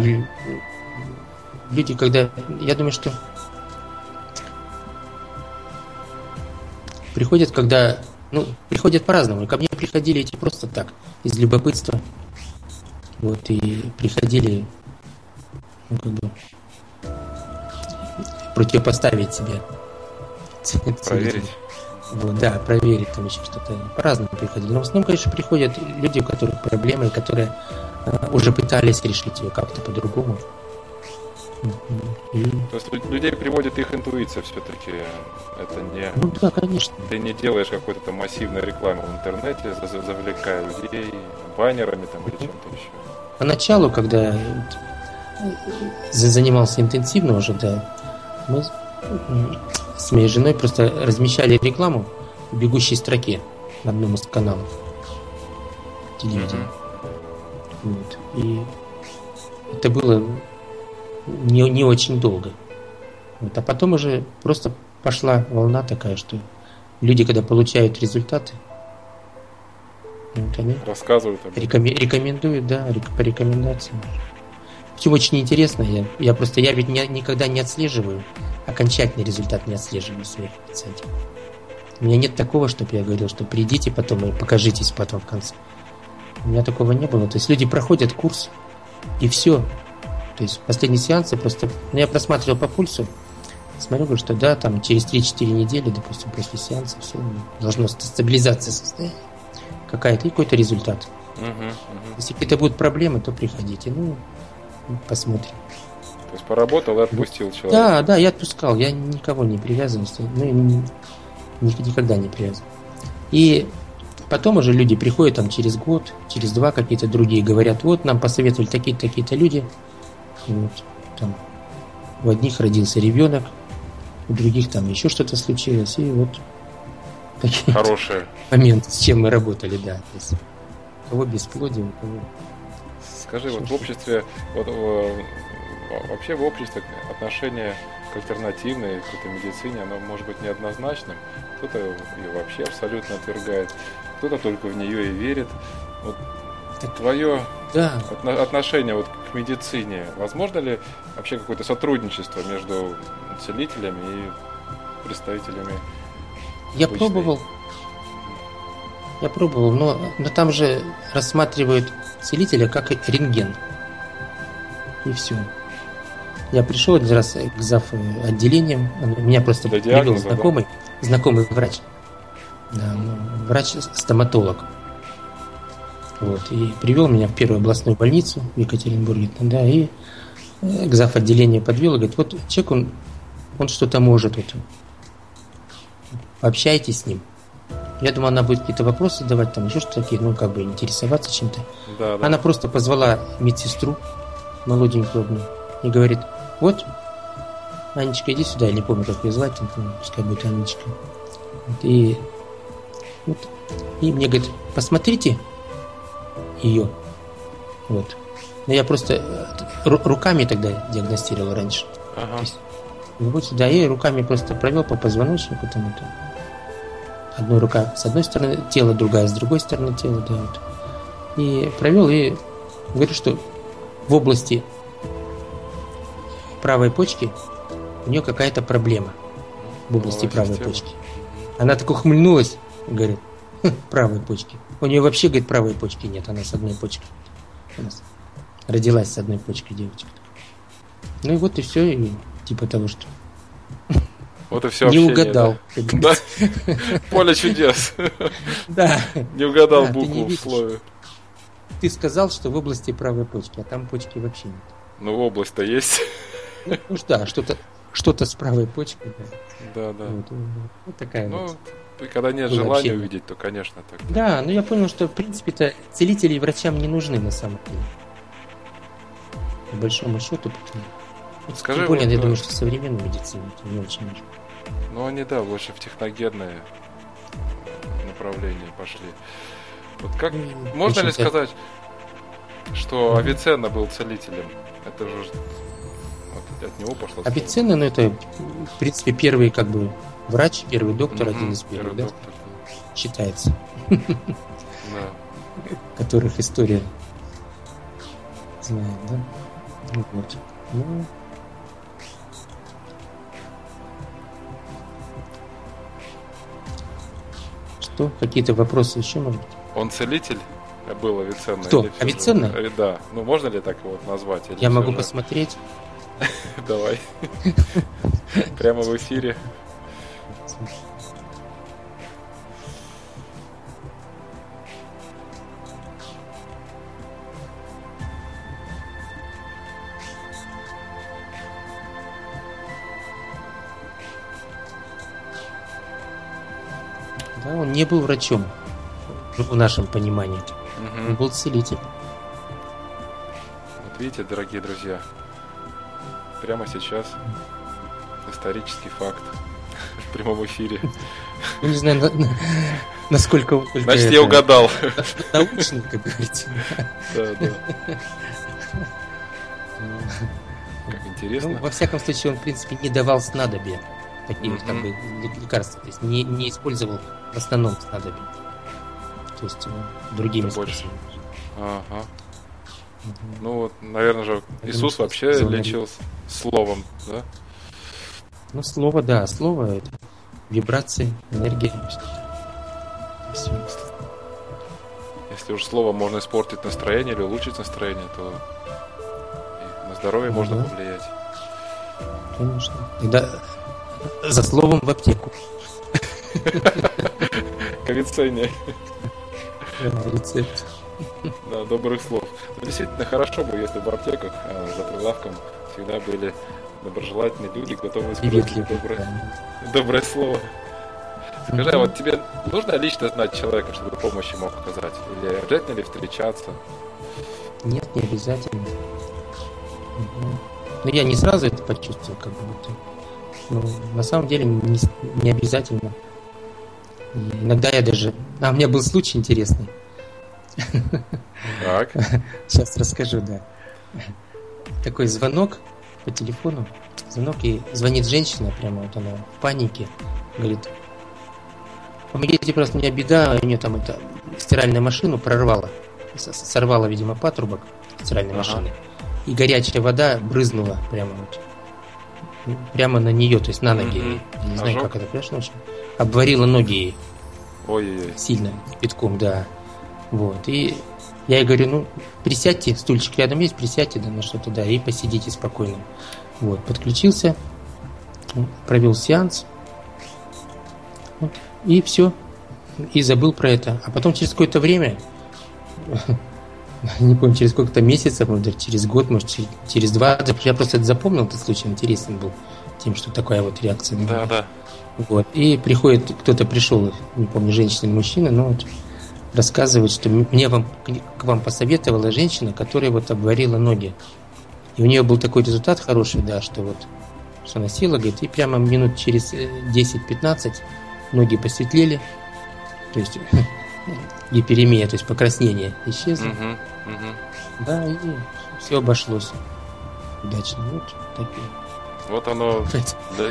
люди, когда... Я думаю, что Приходят, когда... Ну, приходят по-разному. Ко мне приходили эти просто так, из любопытства. Вот, и приходили, ну, как бы, противопоставить себе. Проверить. Вот, да, проверить там еще что-то. По-разному приходили. Но в основном, конечно, приходят люди, у которых проблемы, которые э, уже пытались решить ее как-то по-другому. То есть людей приводит их интуиция все-таки. Это не... Ну да, конечно. Ты не делаешь какой-то там массивной рекламы в интернете, завлекая людей баннерами там или чем-то еще. Поначалу, когда занимался интенсивно уже, да, мы с моей женой просто размещали рекламу в бегущей строке на одном из каналов телевидения. Mm-hmm. Вот. И это было не, не очень долго. Вот. А потом уже просто пошла волна такая, что люди, когда получают результаты, вот они рассказывают об рекомен, рекомендуют, да, по рекомендациям. Все очень интересно. Я, я просто я ведь не, никогда не отслеживаю окончательный результат не отслеживаю своих пациентов. У меня нет такого, чтобы я говорил, что придите потом и покажитесь потом в конце. У меня такого не было. То есть люди проходят курс, и все. То есть последний сеанс просто... Ну, я просматривал по пульсу, смотрю, говорю, что да, там через 3-4 недели, допустим, после сеанса все должно стабилизация состояния какая-то и какой-то результат. Угу, угу. Если какие-то будут проблемы, то приходите. Ну, посмотрим. То есть поработал и отпустил человека? Да, да, я отпускал. Я никого не привязывался. Ну, никогда не привязан. И потом уже люди приходят там через год, через два какие-то другие, говорят, вот нам посоветовали такие-то, такие-то люди. Вот, там, у одних родился ребенок, у других там еще что-то случилось. И вот такие Хорошие. моменты, с чем мы работали, да. То есть, у кого бесплодие, у кого... Скажи, вот в обществе, вот, вообще в обществе отношение к альтернативной какой-то медицине, оно может быть неоднозначным. Кто-то ее вообще абсолютно отвергает, кто-то только в нее и верит. Вот твое да. отношение вот к медицине, возможно ли вообще какое-то сотрудничество между целителями и представителями я обычной. пробовал. Я пробовал, но, но там же рассматривают целителя как рентген. И все. Я пришел один раз к зав. отделением. Меня просто До привел знакомый, да? знакомый врач. Да, ну, врач-стоматолог. Вот, и привел меня в первую областную больницу в Екатеринбурге. Да, и э, к зав. отделения подвел и говорит, вот человек, он, он что-то может. Вот, пообщайтесь с ним. Я думаю, она будет какие-то вопросы давать, там еще что-то такие, ну, как бы интересоваться чем-то. Да, да. Она просто позвала медсестру, молоденькую одну, и говорит, вот, Анечка, иди сюда, я не помню, как ее звать, там, пускай будет Анечка. Вот, и, вот, и мне говорит, посмотрите ее. Вот. Но я просто э, руками тогда диагностировал раньше. Ага. То есть, вот сюда, и руками просто провел по позвоночнику там это одной рука с одной стороны тела, другая с другой стороны тела, да, вот. И провел, и говорю, что в области правой почки у нее какая-то проблема в области правой почки. Она так ухмыльнулась, говорит, «Хм, правой почки. У нее вообще, говорит, правой почки нет, она с одной. Она родилась с одной почкой девочка. Ну и вот и все, и типа того, что вот и все Не угадал. Да? Поле чудес. Да. Не угадал букву в слове. Ты сказал, что в области правой почки, а там почки вообще нет. Ну, область-то есть. Ну, ну да, что-то что-то с правой почкой. Да, да. Вот, вот такая ну, вот. Когда нет желания общение. увидеть, то, конечно, так. Да, но я понял, что, в принципе-то, целители врачам не нужны на самом деле. По большому счету, потому Скажи, Тем более, вот, я думаю, что современная медицина это не очень нужно. Ну, они, да, больше в техногенное направление пошли. Вот как, ну, можно ли сказать, что Авиценна был целителем? Это же вот, от него пошло. Авиценна, ну, это, в принципе, первый, как бы, врач, первый доктор, угу, один из первых, да? Доктор. Считается. [laughs] Да. [laughs] Которых история знает, да? Вот. Ну, Что? Какие-то вопросы еще, может быть? Он целитель? Был Авиценна? Кто? Авиценна? Же... Э, да. Ну, можно ли так его назвать? Я могу же... посмотреть. [laughs] Давай. Прямо в эфире. Да, он не был врачом в нашем понимании. Угу. Он был целитель. Вот видите, дорогие друзья, прямо сейчас исторический факт. в прямом эфире. Ну, не знаю, на, на, насколько Значит, это... я угадал. Научный, как говорится. Да, да. Как интересно. Ну, во всяком случае, он, в принципе, не давал снадобья. Такие mm-hmm. как бы лекарства. То есть не, не использовал в основном снадобья. То есть ну, другими способами. Ага. Ну вот, наверное же, Иисус вообще лечил словом, да? Ну, слово, да, слово это вибрации, энергия. Если уж слово можно испортить настроение или улучшить настроение, то и на здоровье ну, можно да. повлиять. Конечно. Тогда за словом в аптеку. Как рецепт. Да, добрых слов. Но действительно хорошо бы, если в аптеках э, за прилавком всегда были доброжелательные люди, готовые сказать доброе, доброе слово. Скажи, а вот тебе нужно лично знать человека, чтобы помощь мог оказать? Или обязательно ли встречаться? Нет, не обязательно. Но я не сразу это почувствовал, как будто. Ну, на самом деле не, не обязательно. И иногда я даже... А, у меня был случай интересный. Так. Сейчас расскажу, да. Такой звонок по телефону. Звонок, и звонит женщина, прямо вот она в панике. Говорит, помогите, просто, у меня беда, у нее там это стиральную машину прорвала. Сорвала, видимо, патрубок стиральной ага. машины. И горячая вода брызнула прямо вот прямо на нее, то есть на ноги. Mm-hmm. Я не знаю, Ожог? как это, ночью. Обварила ноги ей. Ой-ой-ой. Сильно, кипятком, да. Вот. И я ей говорю, ну, присядьте, стульчик рядом есть, присядьте, да, на что-то, да, и посидите спокойно. Вот, подключился, провел сеанс, вот, и все. И забыл про это. А потом через какое-то время, [laughs] не помню, через сколько-то месяцев, может, через год, может, через два, я просто это запомнил, этот случай интересный был, тем, что такая вот реакция. Да, да. Вот. И приходит, кто-то пришел, не помню, женщина или мужчина, но вот рассказывает, что мне вам, к вам посоветовала женщина, которая вот обварила ноги. И у нее был такой результат хороший, да, что вот что она села, говорит, и прямо минут через 10-15 э, ноги посветлели, то есть [laughs] гиперемия, то есть покраснение исчезло. Угу, угу. Да, и все обошлось удачно. Вот такие. Вот оно, да,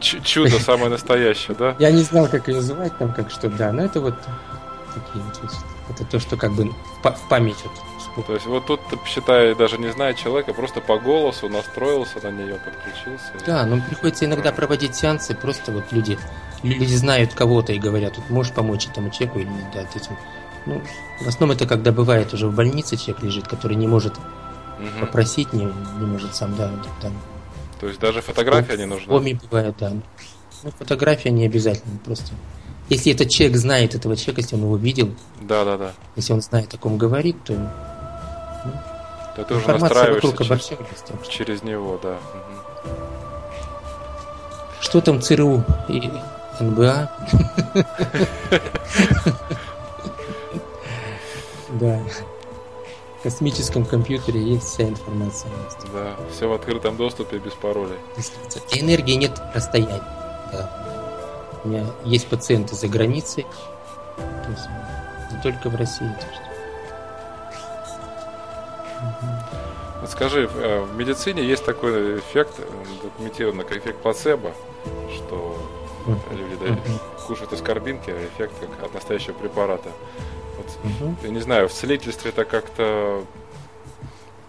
чудо самое настоящее, да? Я не знал, как ее называть, там, как что, да, но это вот такие вот Это то, что как бы в память вот. То есть вот тут, считай, даже не зная человека, просто по голосу настроился на нее, подключился. Да, но приходится иногда проводить сеансы, просто вот люди, люди знают кого-то и говорят, вот можешь помочь этому человеку или дать этим. Ну, в основном это когда бывает уже в больнице человек лежит, который не может угу. попросить, не, не может сам, да, там. То есть даже фотография не нужна? Оми бывает, да. Ну, фотография не обязательно, просто если этот человек знает этого человека, если он его видел, да, да, да. Если он знает, о ком говорит, то, ну, то ты уже настраиваешься через, через, через него, да. Что там ЦРУ и НБА? [laughs] Да. В космическом компьютере есть вся информация. Да, все в открытом доступе без паролей. Энергии нет расстояния. Да. У меня есть пациенты за границей, то есть не только в России. Вот скажи, э, в медицине есть такой эффект, э, документированный как эффект плацебо, что люди да, кушают из карбинки, а эффект как от настоящего препарата. Вот, Я не знаю, в целительстве это как-то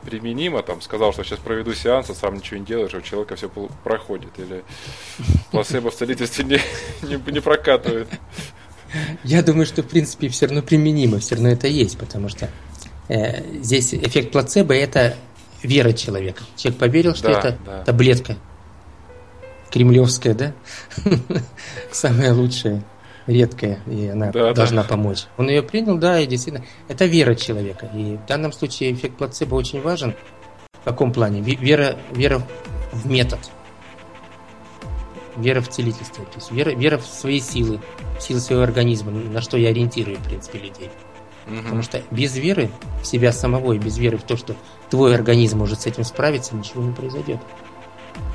применимо, там, сказал, что сейчас проведу сеанс, а сам ничего не делаешь, а у человека все проходит, или [laughs] плацебо в целительстве не, не, не прокатывает. Я думаю, что, в принципе, все равно применимо, все равно это есть, потому что э, здесь эффект плацебо – это вера человека. Человек поверил, что да, это да. таблетка кремлевская, да? [laughs] Самая лучшая редкая, и она да, должна да. помочь. Он ее принял, да, и действительно, это вера человека. И в данном случае эффект плацебо очень важен. В каком плане? Вера, вера в метод. Вера в целительство. То есть вера, вера в свои силы, в силы своего организма, на что я ориентирую, в принципе, людей. Угу. Потому что без веры в себя самого и без веры в то, что твой организм может с этим справиться, ничего не произойдет.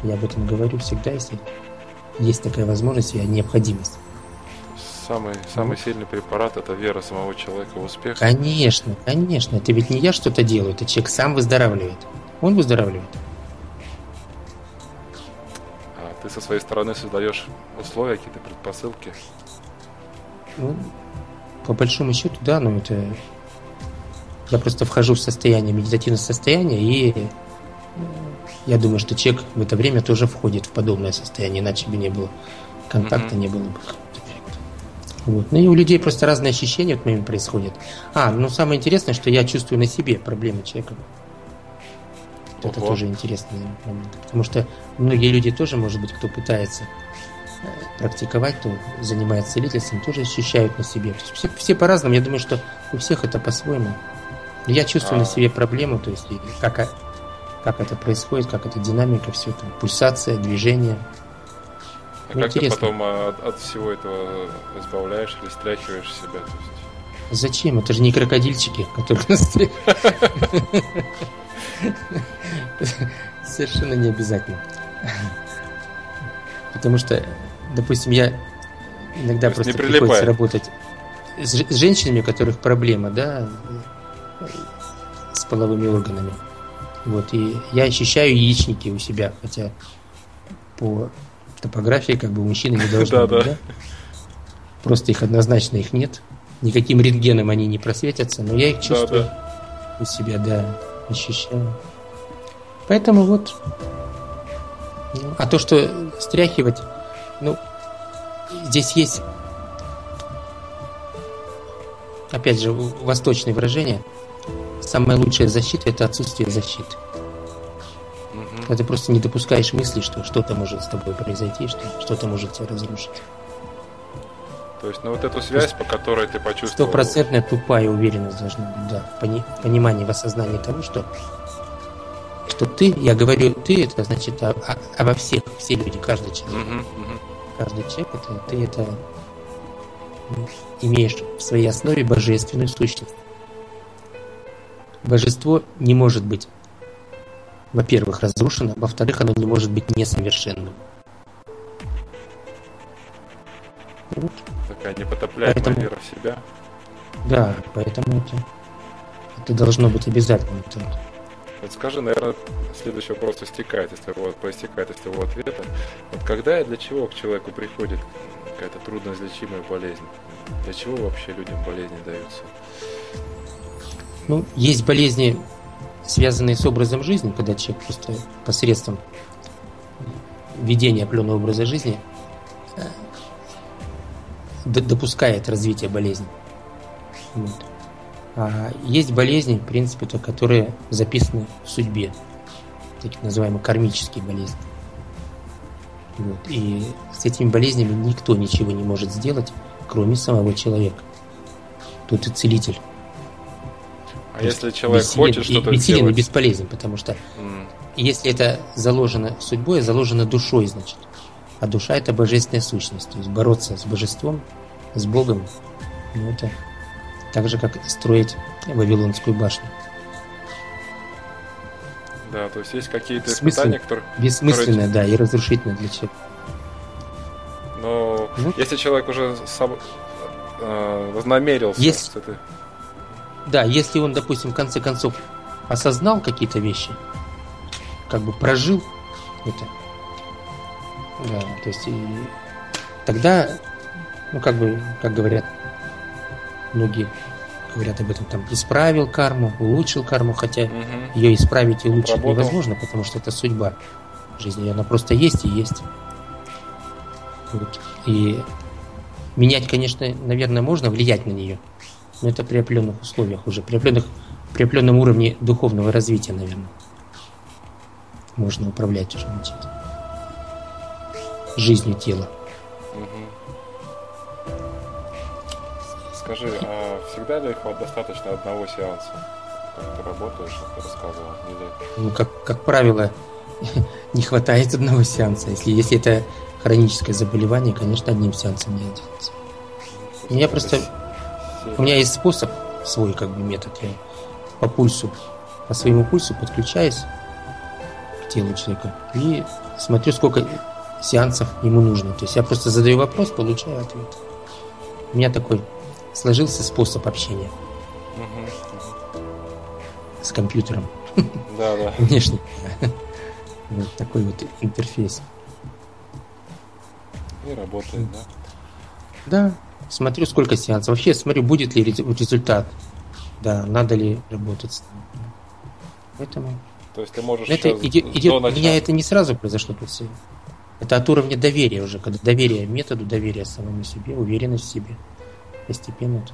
Я об этом говорю всегда, если есть такая возможность и необходимость. Самый, самый сильный препарат это вера самого человека в успех. Конечно, конечно. Это ведь не я что-то делаю, это человек сам выздоравливает. Он выздоравливает. А ты со своей стороны создаешь условия, какие-то предпосылки? Ну, по большому счету, да, но это... Я просто вхожу в состояние, медитативное состояние, и я думаю, что человек в это время тоже входит в подобное состояние, иначе бы не было контакта, mm-hmm. не было бы вот. Ну и у людей просто разные ощущения в этот момент происходят. А, ну самое интересное, что я чувствую на себе проблемы человека. Вот это тоже интересный момент. Потому что многие люди тоже, может быть, кто пытается э, практиковать, кто занимается целительством, тоже ощущают на себе. Все, все по-разному. Я думаю, что у всех это по-своему. Я чувствую а... на себе проблему, то есть как, как это происходит, как эта динамика, все это, пульсация, движение. А ну, как интересно. ты потом от, от всего этого избавляешь или стряхиваешь себя? То есть... Зачем? Это же не крокодильчики, которые [laughs] Совершенно не обязательно. Потому что, допустим, я иногда просто приходится работать с женщинами, у которых проблема, да, с половыми органами. Вот, и я ощущаю яичники у себя, хотя по топографии как бы мужчины не должно быть, да? Просто их однозначно их нет. Никаким рентгеном они не просветятся, но я их чувствую у себя, да, ощущаю. Поэтому вот. Ну, а то, что стряхивать, ну, здесь есть, опять же, восточное выражение. Самая лучшая защита – это отсутствие защиты. Когда ты просто не допускаешь мысли, что что-то может с тобой произойти, что что-то может тебя разрушить. То есть, ну вот эту связь, по которой ты почувствовал... Стопроцентная тупая уверенность должна быть, да. Пони, понимание в осознании того, что, что ты, я говорю ты, это значит о, о, обо всех, все люди, каждый человек. Угу, угу. Каждый человек, это ты это имеешь в своей основе божественную сущность. Божество не может быть во-первых, разрушено, во-вторых, оно не может быть несовершенным. Вот. Такая непотопляемая поэтому, вера в себя. Да, поэтому это, это должно быть обязательно. Вот скажи, наверное, следующий вопрос истекает из твоего, проистекает из твоего ответа. Вот когда и для чего к человеку приходит какая-то трудноизлечимая болезнь? Для чего вообще людям болезни даются? Ну, есть болезни связанные с образом жизни, когда человек просто посредством ведения определенного образа жизни э, допускает развитие болезни. Вот. А есть болезни, в принципе, то, которые записаны в судьбе, так называемые кармические болезни. Вот. И с этими болезнями никто ничего не может сделать, кроме самого человека. Тут и целитель а если человек бессилен, хочет что-то бессилен сделать? и бесполезен, потому что mm. если это заложено судьбой, заложено душой, значит. А душа это божественная сущность. То есть бороться с божеством, с Богом, ну это так же, как строить Вавилонскую башню. Да, то есть есть какие-то испытания, которые... Бессмысленное, которые... да, и разрушительное для человека. Но ну, если человек уже сам, э, вознамерился если, с этой да, если он, допустим, в конце концов осознал какие-то вещи, как бы прожил это, да, то есть и тогда, ну как бы, как говорят многие говорят об этом, там, исправил карму, улучшил карму, хотя угу. ее исправить и улучшить Работал. невозможно, потому что это судьба жизни, она просто есть и есть. Вот. И менять, конечно, наверное, можно, влиять на нее, но это при определенных условиях уже, при, определенных, при определенном уровне духовного развития, наверное. Можно управлять уже жизнью тела. Угу. Скажи, а всегда ли достаточно одного сеанса? Как ты работаешь, ты рассказывал? Или... Ну, как, как правило, [laughs] не хватает одного сеанса. Если, если это хроническое заболевание, конечно, одним сеансом не отделается. Я просто у меня есть способ, свой как бы метод. Я по пульсу, по своему пульсу подключаюсь к телу человека и смотрю, сколько сеансов ему нужно. То есть я просто задаю вопрос, получаю ответ. У меня такой сложился способ общения с компьютером. Да, да. [laughs] Внешне. Вот такой вот интерфейс. И работает, да? Да, смотрю, сколько сеансов. Вообще смотрю, будет ли результат. Да, надо ли работать с ним. Поэтому... То есть ты можешь это идет, идет, у меня это не сразу произошло все. Это от уровня доверия уже, когда доверие методу, доверия самому себе, уверенность в себе. Постепенно это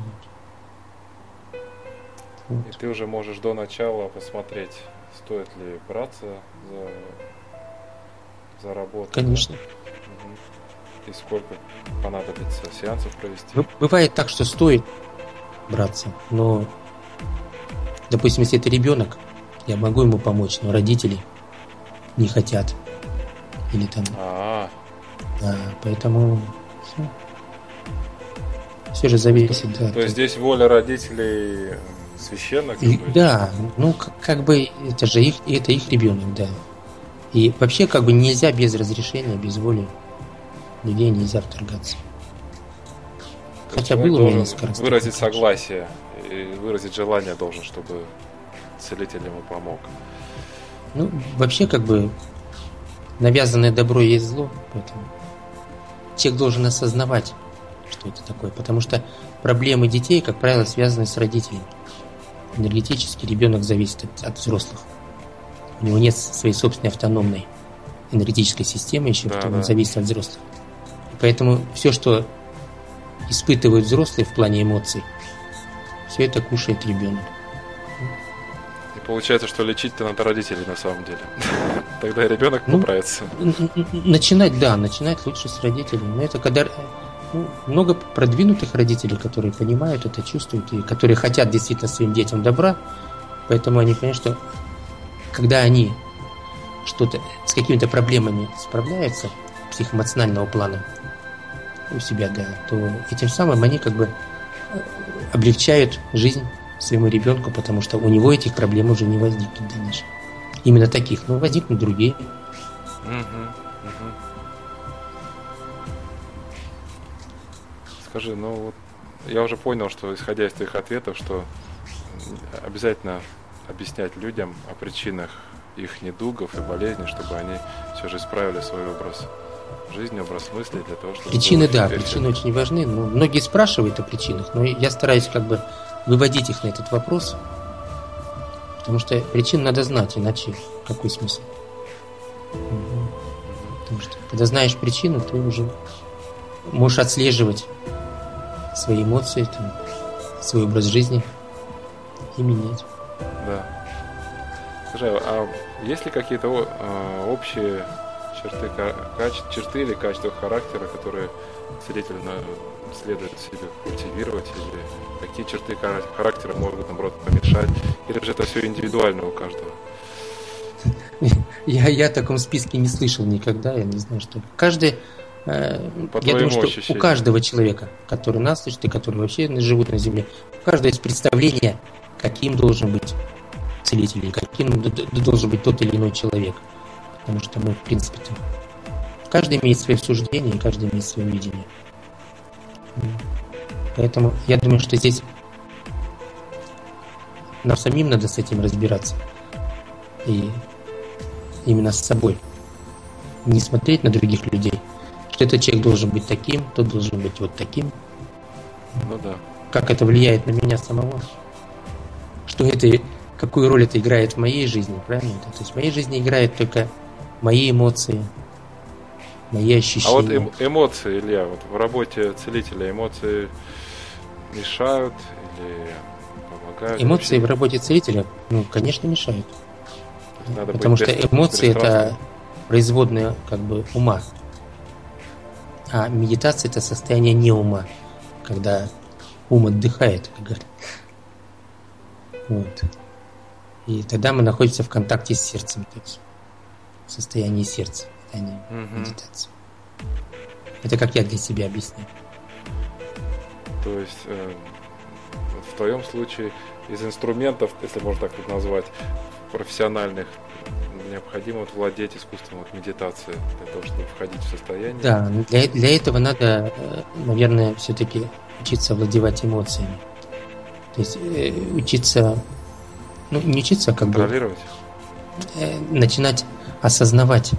вот. И ты уже можешь до начала посмотреть, стоит ли браться за, за работу. Конечно. Да? И сколько понадобится сеансов провести. Бывает так, что стоит браться, но, допустим, если это ребенок, я могу ему помочь, но родители не хотят. Или там... А-а-а. Да, поэтому все. Все же зависит, да. То есть здесь воля родителей священна? И, да, ну как, как бы это же их, это их ребенок, да. И вообще как бы нельзя без разрешения, без воли людей нельзя вторгаться. Хотя было у меня несколько раз. Выразить согласие и выразить желание должен, чтобы целитель ему помог. Ну, вообще, как бы, навязанное добро есть зло, поэтому человек должен осознавать, что это такое, потому что проблемы детей, как правило, связаны с родителями. Энергетически ребенок зависит от, от взрослых. У него нет своей собственной автономной энергетической системы еще, да, да. он зависит от взрослых. Поэтому все, что испытывают взрослые в плане эмоций, все это кушает ребенок. Получается, что лечить-то надо родителей на самом деле. [laughs] Тогда и ребенок ну, поправится. Начинать, да, начинать лучше с родителей. Но это когда ну, много продвинутых родителей, которые понимают это, чувствуют, и которые хотят действительно своим детям добра. Поэтому они понимают, что когда они что-то с какими-то проблемами справляются психоэмоционального плана у себя, да, то этим самым они как бы облегчают жизнь своему ребенку, потому что у него этих проблем уже не возникнет в дальнейшем. Именно таких, но возникнут другие. Скажи, ну вот я уже понял, что исходя из твоих ответов, что обязательно объяснять людям о причинах их недугов и болезней, чтобы они все же исправили свой образ жизни, образ мысли для того, чтобы... Причины, да, причины очень важны. Ну, многие спрашивают о причинах, но я стараюсь как бы выводить их на этот вопрос, потому что причин надо знать, иначе какой смысл? Потому что когда знаешь причину, ты уже можешь отслеживать свои эмоции, там, свой образ жизни и менять. Да. Скажи, а есть ли какие-то э, общие черты, черты или качества характера, которые свидетель следует себе культивировать, или какие черты характера могут, наоборот, помешать, или же это все индивидуально у каждого? Я, я о таком списке не слышал никогда, я не знаю, что... Каждый... Э, По я думаю, что у каждого человека, который нас слышит и который вообще живут на Земле, у каждого есть представление, каким должен быть целитель, каким должен быть тот или иной человек. Потому что мы, в принципе, каждый имеет свои суждения, каждый имеет свое видение. Поэтому я думаю, что здесь нам самим надо с этим разбираться. И именно с собой. Не смотреть на других людей. Что этот человек должен быть таким, тот должен быть вот таким. Ну да. Как это влияет на меня самого. Что это, какую роль это играет в моей жизни, правильно? То есть в моей жизни играет только мои эмоции, мои ощущения. А вот эм, эмоции, Илья, вот в работе целителя эмоции мешают или помогают? Эмоции в работе целителя, ну, конечно, мешают. Надо Потому что эмоции это производные как бы ума. А медитация это состояние не ума, когда ум отдыхает, как говорят. Вот. И тогда мы находимся в контакте с сердцем, в состоянии сердца не угу. медитацию. Это как я для себя объясняю. То есть э, в твоем случае из инструментов, если можно так назвать, профессиональных необходимо вот владеть искусством вот медитации для того, чтобы входить в состояние. Да, для, для этого надо, э, наверное, все-таки учиться владевать эмоциями. То есть э, учиться, ну не учиться, а как бы э, начинать осознавать,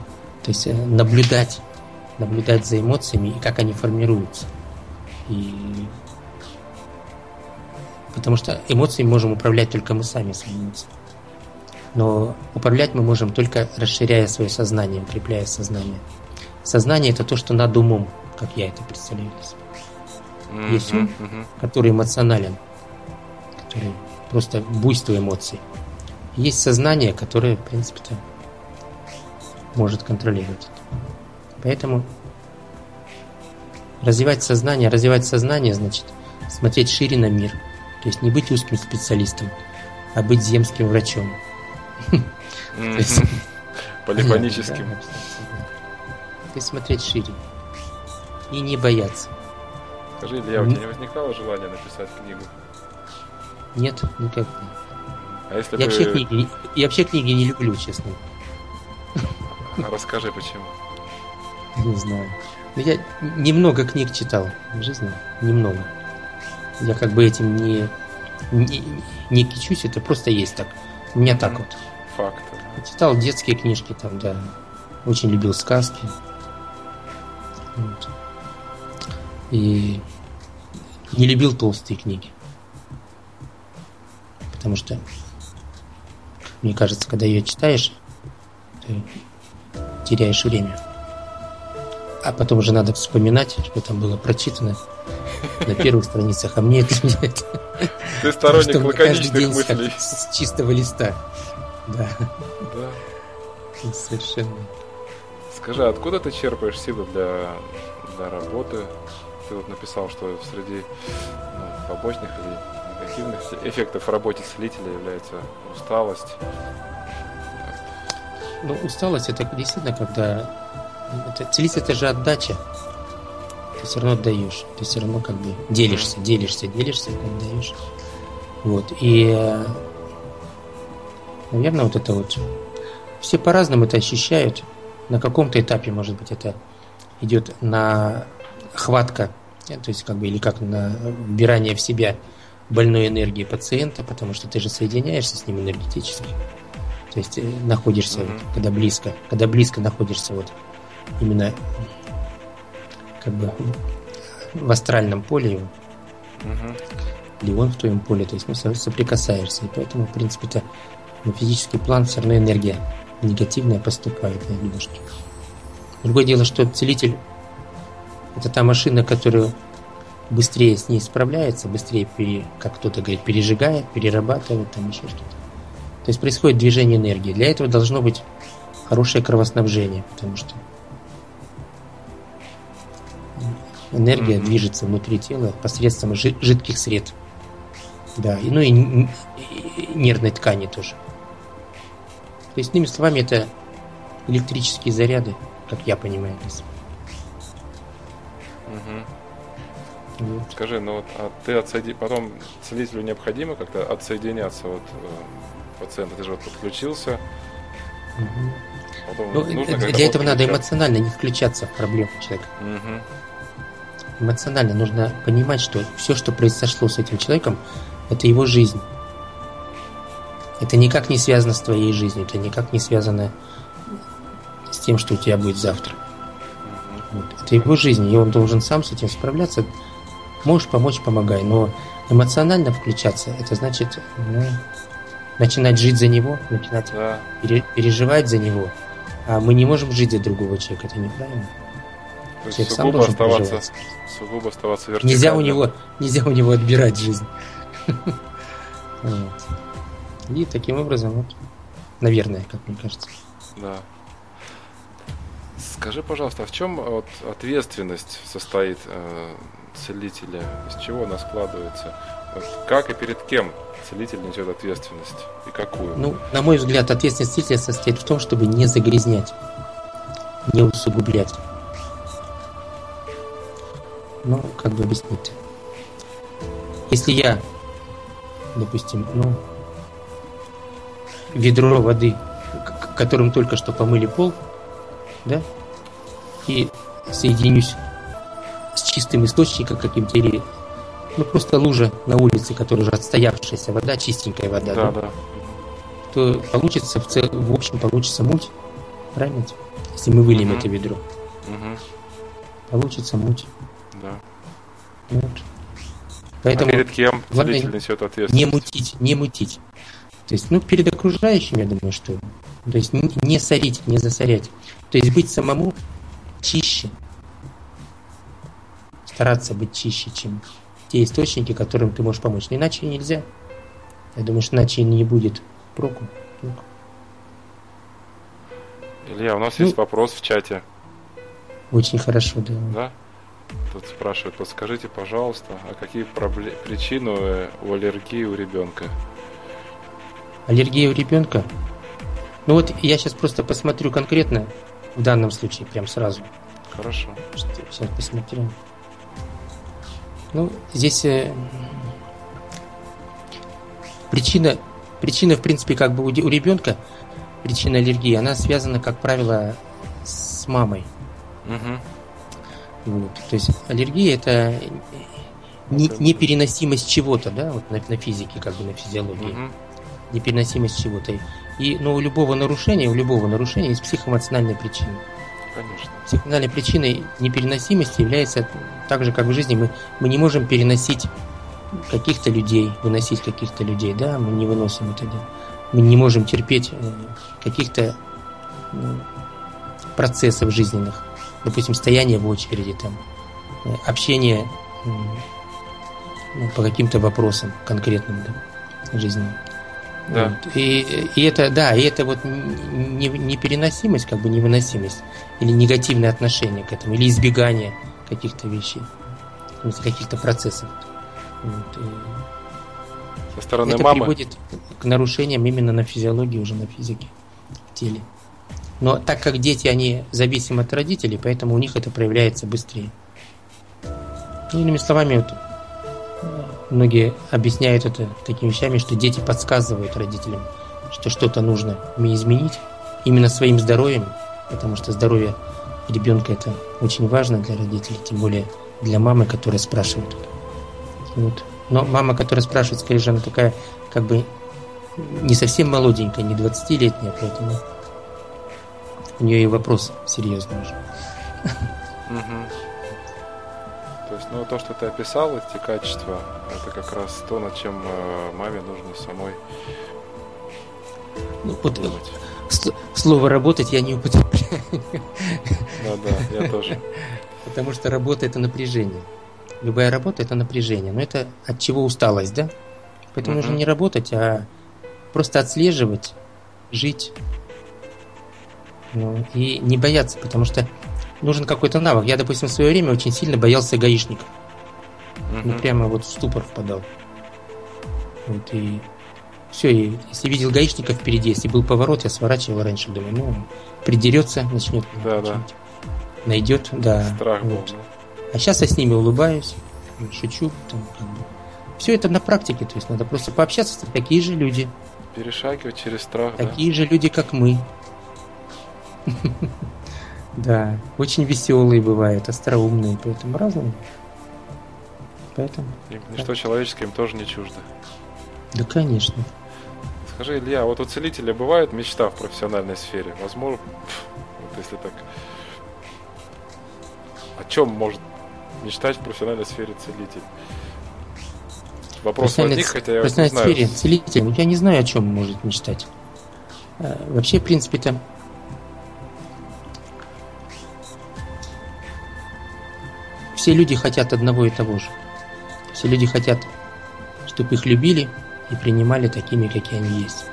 то есть э, наблюдать, наблюдать за эмоциями и как они формируются. И потому что эмоции можем управлять только мы сами своими эмоциями. Но управлять мы можем только расширяя свое сознание, укрепляя сознание. Сознание это то, что над умом, как я это представляю. Mm-hmm, Есть ум, mm-hmm. который эмоционален, который просто буйство эмоций. Есть сознание, которое, в принципе-то, может контролировать это. Поэтому развивать сознание, развивать сознание значит смотреть шире на мир. То есть не быть узким специалистом, а быть земским врачом. Полифоническим. То есть [laughs] смотреть шире. И не бояться. Скажи, Илья, у тебя не возникало желания написать книгу? Нет, никак А если я, бы... вообще книги, я вообще книги не люблю, честно. А расскажи, почему. Не знаю. Ну, я немного книг читал в жизни. Немного. Я как бы этим не, не, не кичусь, это просто есть так. У меня так вот. Факт. Читал детские книжки там, да. Очень любил сказки. Вот. И не любил толстые книги. Потому что, мне кажется, когда ее читаешь, ты теряешь время. А потом уже надо вспоминать, что там было прочитано на первых страницах, а мне это. Ты сторонник лаконичных мыслей. С чистого листа. Да. Да. [laughs] Совершенно. Скажи, откуда ты черпаешь силы для, для работы? Ты вот написал, что среди ну, побочных или негативных эффектов в работе целителя является усталость. Ну, усталость это действительно, когда это, целить это же отдача. Ты все равно отдаешь. Ты все равно как бы делишься, делишься, делишься, отдаешь. Вот. И наверное, вот это вот все по-разному это ощущают. На каком-то этапе, может быть, это идет на хватка, то есть как бы или как на вбирание в себя больной энергии пациента, потому что ты же соединяешься с ним энергетически. То есть находишься, mm-hmm. вот, когда близко, когда близко находишься вот именно как бы в астральном поле его, угу. или он в твоем поле, то есть ну, соприкасаешься. И поэтому, в принципе, это на физический план все равно энергия негативная поступает на немножко. Другое дело, что целитель это та машина, которая быстрее с ней справляется, быстрее, пере, как кто-то говорит, пережигает, перерабатывает, там еще что-то. То есть происходит движение энергии. Для этого должно быть хорошее кровоснабжение, потому что энергия mm-hmm. движется внутри тела посредством жидких сред. Да, и, ну и, и нервной ткани тоже. То есть, иными словами, это электрические заряды, как я понимаю. Угу. Вот. Скажи, ну вот а ты отсоеди... потом целителю необходимо как-то отсоединяться вот э, пациента, ты же вот подключился. Угу. Потом ну, для этого надо эмоционально не включаться в проблему человека. Угу эмоционально нужно понимать, что все, что произошло с этим человеком, это его жизнь. Это никак не связано с твоей жизнью, это никак не связано с тем, что у тебя будет завтра. Вот. Это его жизнь, и он должен сам с этим справляться. Можешь помочь, помогай, но эмоционально включаться, это значит ну, начинать жить за него, начинать да. пере, переживать за него. А мы не можем жить за другого человека, это неправильно. То есть сугубо оставаться, сугубо оставаться вертикально. Нельзя у него, нельзя у него отбирать жизнь. [laughs] И таким образом, вот, наверное, как мне кажется. Да. Скажи, пожалуйста, а в чем вот ответственность состоит э, целителя? Из чего она складывается? Как и перед кем целитель несет ответственность и какую? Ну, на мой взгляд, ответственность целителя состоит в том, чтобы не загрязнять, не усугублять. Ну, как бы объяснить? Если я, допустим, ну, ведро воды которым только что помыли пол, да, и соединюсь с чистым источником каким-то или ну просто лужа на улице, которая уже отстоявшаяся вода, чистенькая вода, да, да, да. то получится в, цел, в общем получится муть, правильно? Если мы выльем угу. это ведро, угу. получится муть. Да. Вот. Поэтому а перед кем целитель несет ответственность? Не мутить, не мутить. То есть, ну, перед окружающим, я думаю, что... То есть, не сорить, не засорять. То есть, быть самому чище. Стараться быть чище, чем те источники, которым ты можешь помочь. Но иначе нельзя. Я думаю, что иначе не будет проку. Илья, у нас ну, есть вопрос в чате. Очень хорошо, да. Да? Тут спрашивают, подскажите, пожалуйста, а какие пробле- причины у аллергии у ребенка? Аллергия у ребенка? Ну вот я сейчас просто посмотрю конкретно в данном случае, прям сразу. Хорошо. Сейчас посмотрю. Ну, здесь э, причина, причина, в принципе, как бы у, у ребенка, причина аллергии, она связана, как правило, с мамой. Угу. Вот. То есть аллергия это не, непереносимость чего-то, да, вот на, на физике, как бы на физиологии. Угу. Непереносимость чего-то. И ну, у любого нарушения, у любого нарушения есть психоэмоциональная причина. Конечно. Психоэмоциональной причиной непереносимости является так же, как в жизни, мы, мы не можем переносить каких-то людей, выносить каких-то людей, да, мы не выносим это, да. Мы не можем терпеть э, каких-то ну, процессов жизненных, допустим, стояние в очереди, там, э, общение ну, по каким-то вопросам конкретным да, жизненным. Да. И, и это, да, и это вот непереносимость, как бы невыносимость, или негативное отношение к этому, или избегание каких-то вещей, каких-то процессов. Вот. Со стороны это мамы? приводит к нарушениям именно на физиологии, уже на физике, в теле. Но так как дети, они зависимы от родителей, поэтому у них это проявляется быстрее. Ну, иными словами, вот, многие объясняют это такими вещами, что дети подсказывают родителям, что что-то нужно изменить именно своим здоровьем, потому что здоровье ребенка это очень важно для родителей, тем более для мамы, которая спрашивает. Вот. Но мама, которая спрашивает, скорее же, она такая, как бы, не совсем молоденькая, не 20-летняя, поэтому у нее и вопрос серьезный уже. То есть, ну, то, что ты описал, эти качества, это как раз то, над чем э, маме нужно самой ну, вот, слово работать я не употребляю. Да, да, я тоже. Потому что работа это напряжение. Любая работа это напряжение. Но это от чего усталость, да? Поэтому нужно не работать, а просто отслеживать, жить. Ну, и не бояться, потому что нужен какой-то навык. Я, допустим, в свое время очень сильно боялся гаишников. Ну, прямо вот в ступор впадал. Вот, и все, и если видел гаишника впереди, если был поворот, я сворачивал раньше, думаю, ну, придерется, начнет. Да, да. Найдет, да. Страх вот. был. А сейчас я с ними улыбаюсь, шучу. Там, как бы. Все это на практике, то есть надо просто пообщаться такие же люди. Перешагивать через страх, Такие да? же люди, как мы. [laughs] Да, очень веселые бывают, остроумные, поэтому разные. Поэтому. Ничто человеческое им тоже не чуждо. Да, конечно. Скажи, Илья, вот у целителя бывает мечта в профессиональной сфере? Возможно, вот если так... О чем может мечтать в профессиональной сфере целитель? Вопрос возник, хотя я не знаю. сфере целитель, я не знаю, о чем может мечтать. А, вообще, в принципе-то, все люди хотят одного и того же. Все люди хотят, чтобы их любили, и принимали такими, какие они есть.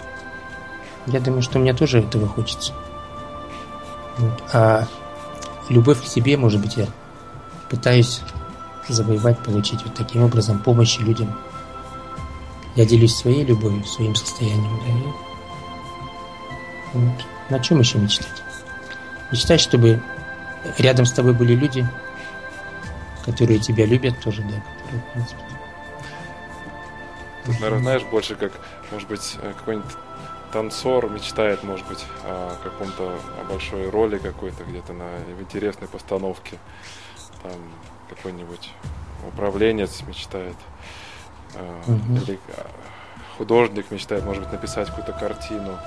Я думаю, что мне тоже этого хочется. А любовь к себе, может быть, я пытаюсь завоевать, получить вот таким образом помощи людям. Я делюсь своей любовью, своим состоянием. Да, и. На чем еще мечтать? Мечтать, чтобы рядом с тобой были люди, которые тебя любят тоже, да, которые, в принципе, Тут, наверное, знаешь, больше как, может быть, э, какой-нибудь танцор мечтает, может быть, о каком-то о большой роли какой-то где-то на в интересной постановке. Там какой-нибудь управленец мечтает. Угу. Или художник мечтает, может быть, написать какую-то картину.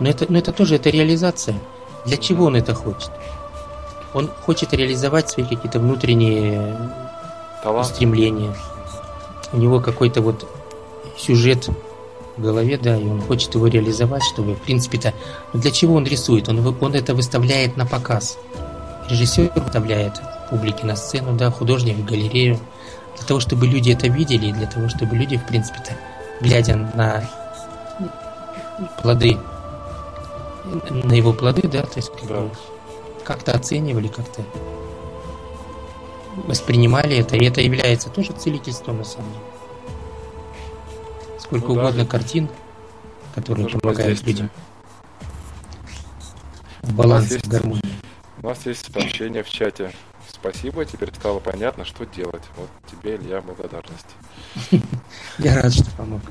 Но это, но это тоже это реализация. Для чего он это хочет? Он хочет реализовать свои какие-то внутренние Талант. стремления. У него какой-то вот сюжет в голове, да, и он хочет его реализовать, чтобы, в принципе-то, для чего он рисует? Он, он это выставляет на показ. Режиссер выставляет публике на сцену, да, художник в галерею. Для того, чтобы люди это видели, и для того, чтобы люди, в принципе-то, глядя на плоды, на его плоды, да, то есть да. Как-то оценивали, как-то воспринимали это, и это является тоже целительством на самом деле. Сколько ну, угодно да. картин, которые помогают людям. В балансе, в гармонии. У нас есть сообщение в чате. Спасибо, теперь стало понятно, что делать. Вот тебе, Илья, благодарность. [laughs] Я рад, что помог.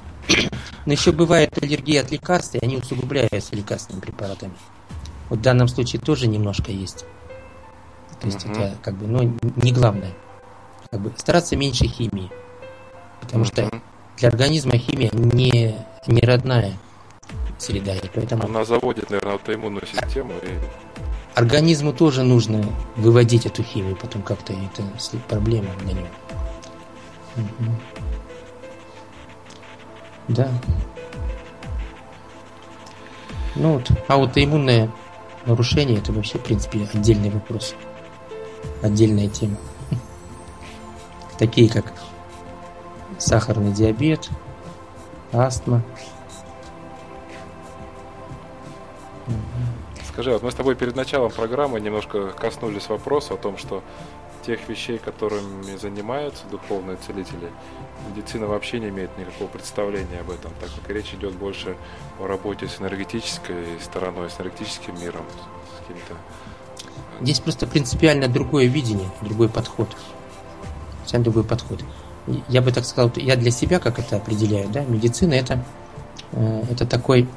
Но еще бывает аллергия от лекарств, и они усугубляются лекарственными препаратами. Вот в данном случае тоже немножко есть. То есть угу. это как бы, ну, не главное. Как бы стараться меньше химии. Потому угу. что для организма химия не, не родная среда. И поэтому... Она заводит, наверное, аутоиммунную систему. И... Организму тоже нужно выводить эту химию, потом как-то это проблема для него. Угу. Да. Ну вот, аутоиммунное нарушение это вообще, в принципе, отдельный вопрос отдельная тема. [laughs] Такие как сахарный диабет, астма. Скажи, вот мы с тобой перед началом программы немножко коснулись вопроса о том, что тех вещей, которыми занимаются духовные целители, медицина вообще не имеет никакого представления об этом, так как речь идет больше о работе с энергетической стороной, с энергетическим миром, с какими-то Здесь просто принципиально другое видение, другой подход. Совсем другой подход. Я бы так сказал, я для себя как это определяю, да, медицина это, э, это такой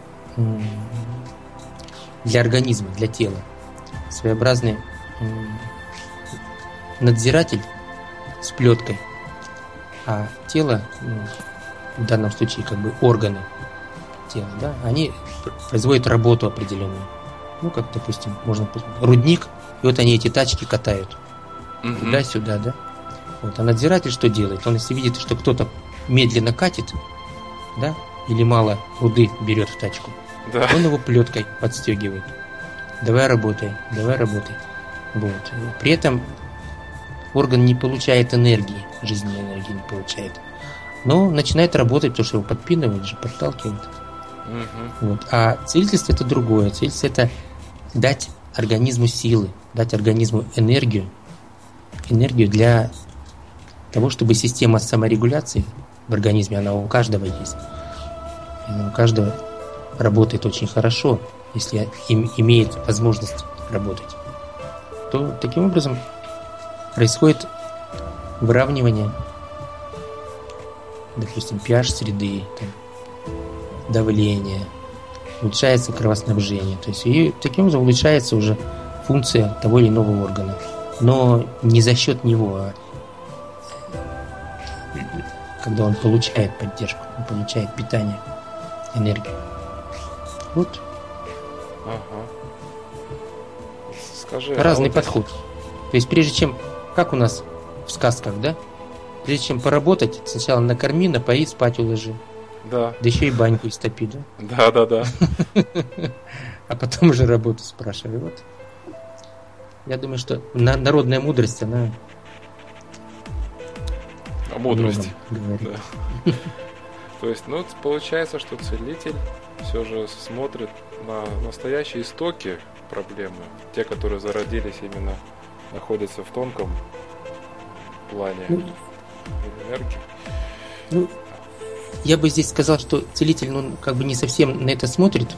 для организма, для тела своеобразный надзиратель с плеткой, а тело, ну, в данном случае как бы органы тела, да, они производят работу определенную. Ну, как, допустим, можно рудник и вот они эти тачки катают. Угу. Туда-сюда, да? Вот. А надзиратель что делает? Он если видит, что кто-то медленно катит, да, или мало руды берет в тачку, да. он его плеткой подстегивает. Давай работай, давай работай. Вот. При этом орган не получает энергии, жизненной энергии не получает. Но начинает работать, потому что его подпинывают же, подталкивают. Угу. Вот. А целительство это другое. Целительство это дать организму силы, дать организму энергию, энергию для того, чтобы система саморегуляции в организме, она у каждого есть. Она у каждого работает очень хорошо, если им имеет возможность работать. То таким образом происходит выравнивание, допустим, pH среды, там, давление, улучшается кровоснабжение. То есть и таким образом улучшается уже функция того или иного органа. Но не за счет него, а когда он получает поддержку, он получает питание, энергию. Вот. Ага. Скажи, а Разный а вот подход. То есть прежде чем, как у нас в сказках, да? Прежде чем поработать, сначала накорми, напои, спать уложи. Да. Да еще и баньку истопи, да? Да, да, да. [laughs] А потом уже работу спрашивай. Вот. Я думаю, что народная мудрость, она... О мудрости. Да. [laughs] То есть, ну, получается, что целитель все же смотрит на настоящие истоки проблемы, те, которые зародились именно, находятся в тонком плане ну, энергии. Ну, я бы здесь сказал, что целитель, ну, как бы не совсем на это смотрит,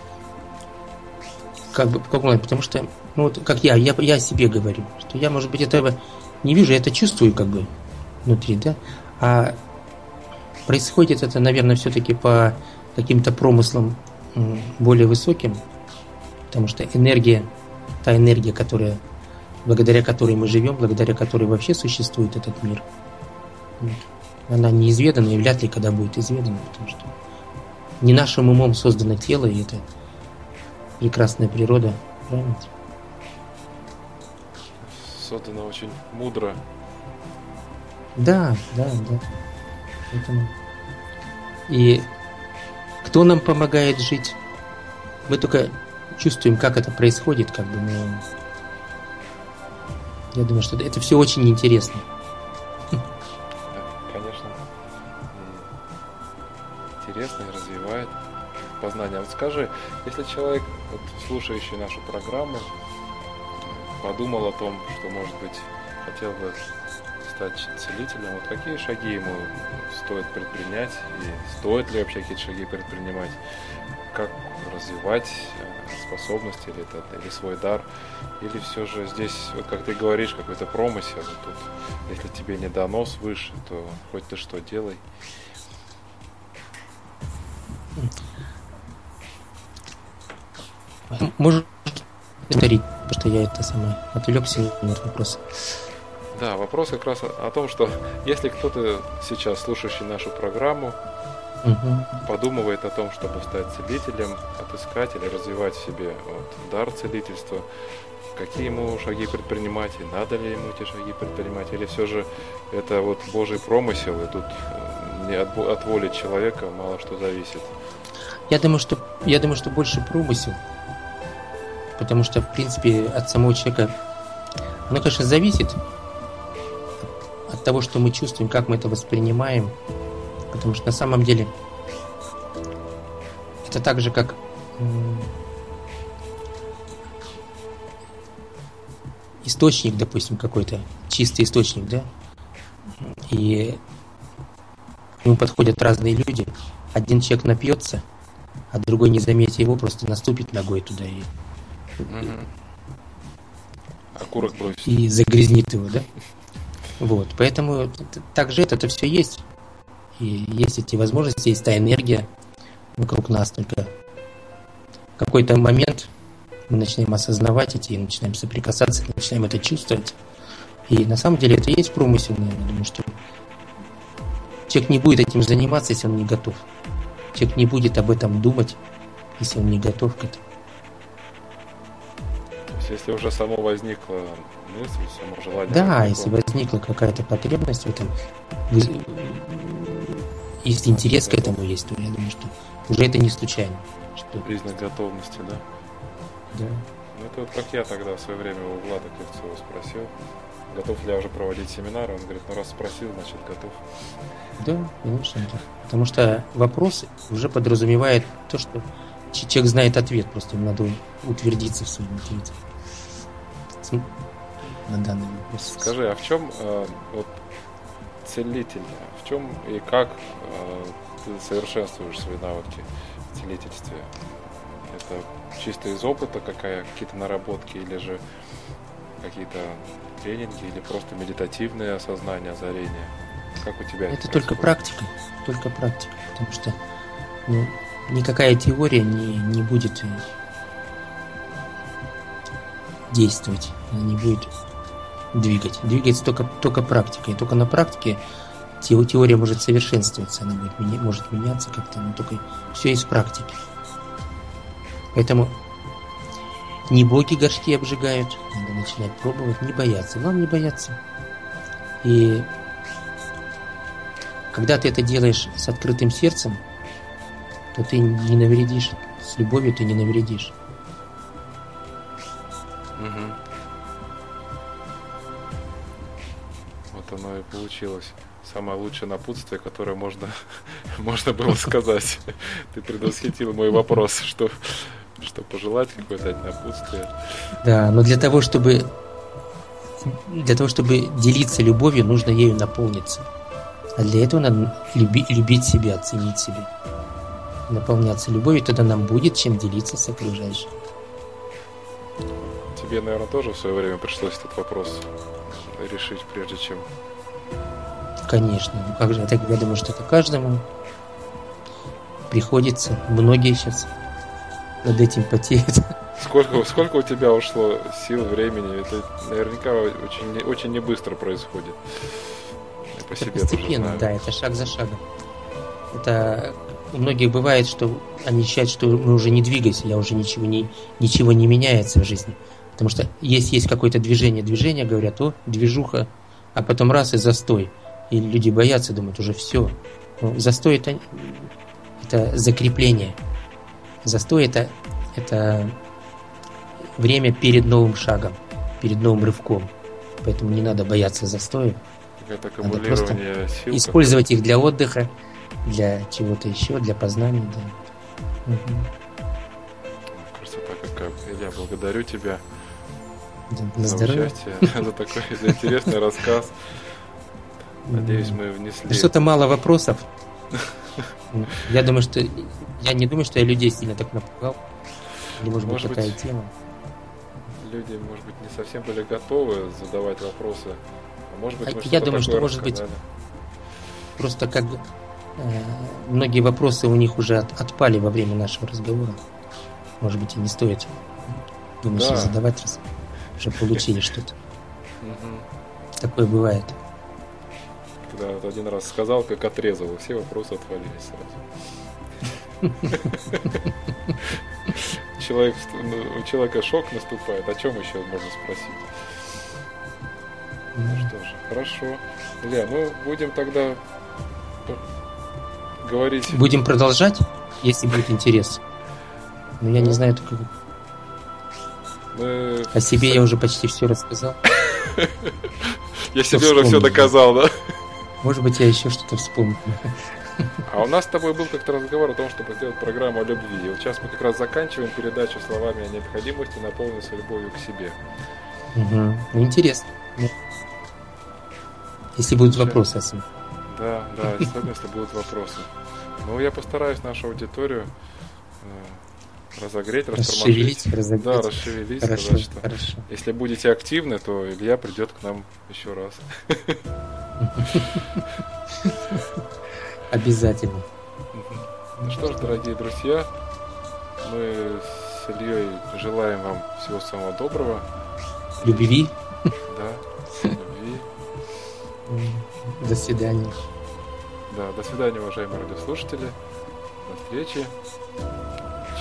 как бы, как он, потому что, ну, вот, как я, я, я о себе говорю, что я, может быть, этого не вижу, я это чувствую, как бы, внутри, да, а происходит это, наверное, все-таки по каким-то промыслам более высоким, потому что энергия, та энергия, которая, благодаря которой мы живем, благодаря которой вообще существует этот мир, она неизведана и вряд ли когда будет изведана, потому что не нашим умом создано тело, и это прекрасная природа, правильно? Создано очень мудро. Да, да, да. Поэтому... И кто нам помогает жить? Мы только чувствуем, как это происходит, как бы мы... Я думаю, что это все очень интересно. конечно. Интересно и развивает познание. Вот скажи, если человек, вот, слушающий нашу программу, подумал о том, что, может быть, хотел бы стать целителем, вот какие шаги ему стоит предпринять и стоит ли вообще какие-то шаги предпринимать, как развивать э, способности или, это, или свой дар, или все же здесь, вот как ты говоришь, какой-то промысел, тут, если тебе не дано свыше, то хоть ты что делай. Можешь повторить, потому что я это самое отвлекся на этот вопрос. Да, вопрос как раз о, том, что [laughs] если кто-то сейчас, слушающий нашу программу, угу. подумывает о том, чтобы стать целителем, отыскать или развивать в себе вот, дар целительства, какие ему шаги предпринимать, и надо ли ему эти шаги предпринимать, или все же это вот Божий промысел, и тут э, не от, от воли человека мало что зависит. Я думаю, что я думаю, что больше промысел, потому что в принципе от самого человека, оно, конечно, зависит, от того, что мы чувствуем, как мы это воспринимаем. Потому что на самом деле это так же, как источник, допустим, какой-то, чистый источник, да? И к нему подходят разные люди. Один человек напьется, а другой, не заметя его, просто наступит ногой туда и... Угу. Окурок бросит. И загрязнит его, да? Вот, поэтому также это, это все есть. И есть эти возможности, есть та энергия вокруг нас, только в какой-то момент мы начинаем осознавать эти, начинаем соприкасаться, начинаем это чувствовать. И на самом деле это есть промысел, наверное, думаю, что человек не будет этим заниматься, если он не готов. Человек не будет об этом думать, если он не готов к этому. То есть, если уже само возникло мысль, само желание. Да, если возникла какая-то потребность в этом, если интерес к этому есть, то я думаю, что уже это не случайно. Что... Признак готовности, да? Да. Ну это вот как я тогда в свое время у Влада Кривцова спросил, готов ли я уже проводить семинары, он говорит, ну раз спросил, значит готов. Да, конечно. Да. Потому что вопрос уже подразумевает то, что человек знает ответ, просто ему надо утвердиться в своем ответе на данный вопрос. Скажи, а в чем э, вот целитель, в чем и как э, ты совершенствуешь свои навыки в целительстве? Это чисто из опыта какая, какие-то наработки или же какие-то тренинги или просто медитативное осознание, озарение? Как у тебя это? Это только практика, только практика, потому что ну, никакая теория не, не будет действовать, она не будет двигать. Двигается только, только практика. И только на практике теория может совершенствоваться, она будет, может меняться как-то, но только все из практики. Поэтому не боги горшки обжигают, надо начинать пробовать, не бояться. Главное не бояться. И когда ты это делаешь с открытым сердцем, то ты не навредишь. С любовью ты не навредишь. Угу. Оно и получилось. Самое лучшее напутствие, которое можно, [laughs] можно было сказать. Ты предвосхитил мой вопрос, что, что пожелать, какое дать напутствие. Да, но для того, чтобы для того, чтобы делиться любовью, нужно ею наполниться. А для этого надо люби, любить себя, ценить себя. Наполняться любовью, тогда нам будет чем делиться с окружающим. Тебе, наверное, тоже в свое время пришлось этот вопрос решить, прежде чем Конечно. Ну как же, я, так, я думаю, что это каждому приходится. Многие сейчас над этим потеет. Сколько, сколько у тебя ушло сил, времени? Это наверняка очень, очень не быстро происходит. Я по себе постепенно, да, это шаг за шагом. Это у многих бывает, что они считают, что мы уже не двигаемся, я уже ничего не, ничего не меняется в жизни. Потому что есть, есть какое-то движение, движение, говорят, о, движуха, а потом раз и застой. И люди боятся, думают, уже все. Ну, застой это, это закрепление. Застой это, это время перед новым шагом, перед новым рывком. Поэтому не надо бояться застоя. Надо просто сил, использовать их для отдыха, для чего-то еще, для познания. Да. Угу. Красота какая. Илья, благодарю тебя на за участие, [laughs] за такой за [laughs] интересный рассказ. Надеюсь, мы внесли... Ну, что-то мало вопросов. [laughs] Я думаю, что... Я не думаю, что я людей сильно так напугал. Или, может, может быть, такая быть, тема. Люди, может быть, не совсем были готовы задавать вопросы. А может быть, а я думаю, что, может быть, просто как э, многие вопросы у них уже от, отпали во время нашего разговора. Может быть, и не стоит думаешь, да. задавать, раз уже получили что-то. Такое бывает когда вот один раз сказал, как отрезал, все вопросы отвалились сразу. Человек, ну, у человека шок наступает, о чем еще можно спросить? Ну что же, хорошо. Илья, ну будем тогда говорить. Будем продолжать, если будет интерес. Но я не знаю только. Мы... О себе я уже почти все рассказал. [laughs] Я себе уже все доказал, да? Может быть, я еще что-то вспомню. А у нас с тобой был как-то разговор о том, чтобы сделать программу о любви. И вот сейчас мы как раз заканчиваем передачу словами о необходимости наполниться любовью к себе. Угу. Интересно. Если будут вопросы, Асим. Да, да, особенно если будут вопросы. Ну, я постараюсь нашу аудиторию э, разогреть, расшевелить, разогреть. Да, расшевелить, хорошо, сказать, что хорошо. если будете активны, то Илья придет к нам еще раз. Обязательно. Ну что ж, дорогие друзья, мы с Ильей желаем вам всего самого доброго. Любви. Да, любви. До свидания. Да, до свидания, уважаемые радиослушатели. До встречи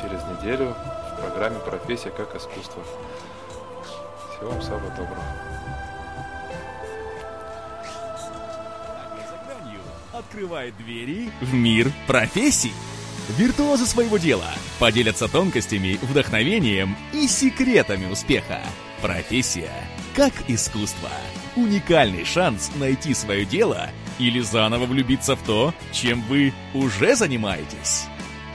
через неделю в программе «Профессия как искусство». Всего вам самого доброго. открывает двери в мир профессий. Виртуозы своего дела поделятся тонкостями, вдохновением и секретами успеха. Профессия как искусство. Уникальный шанс найти свое дело или заново влюбиться в то, чем вы уже занимаетесь.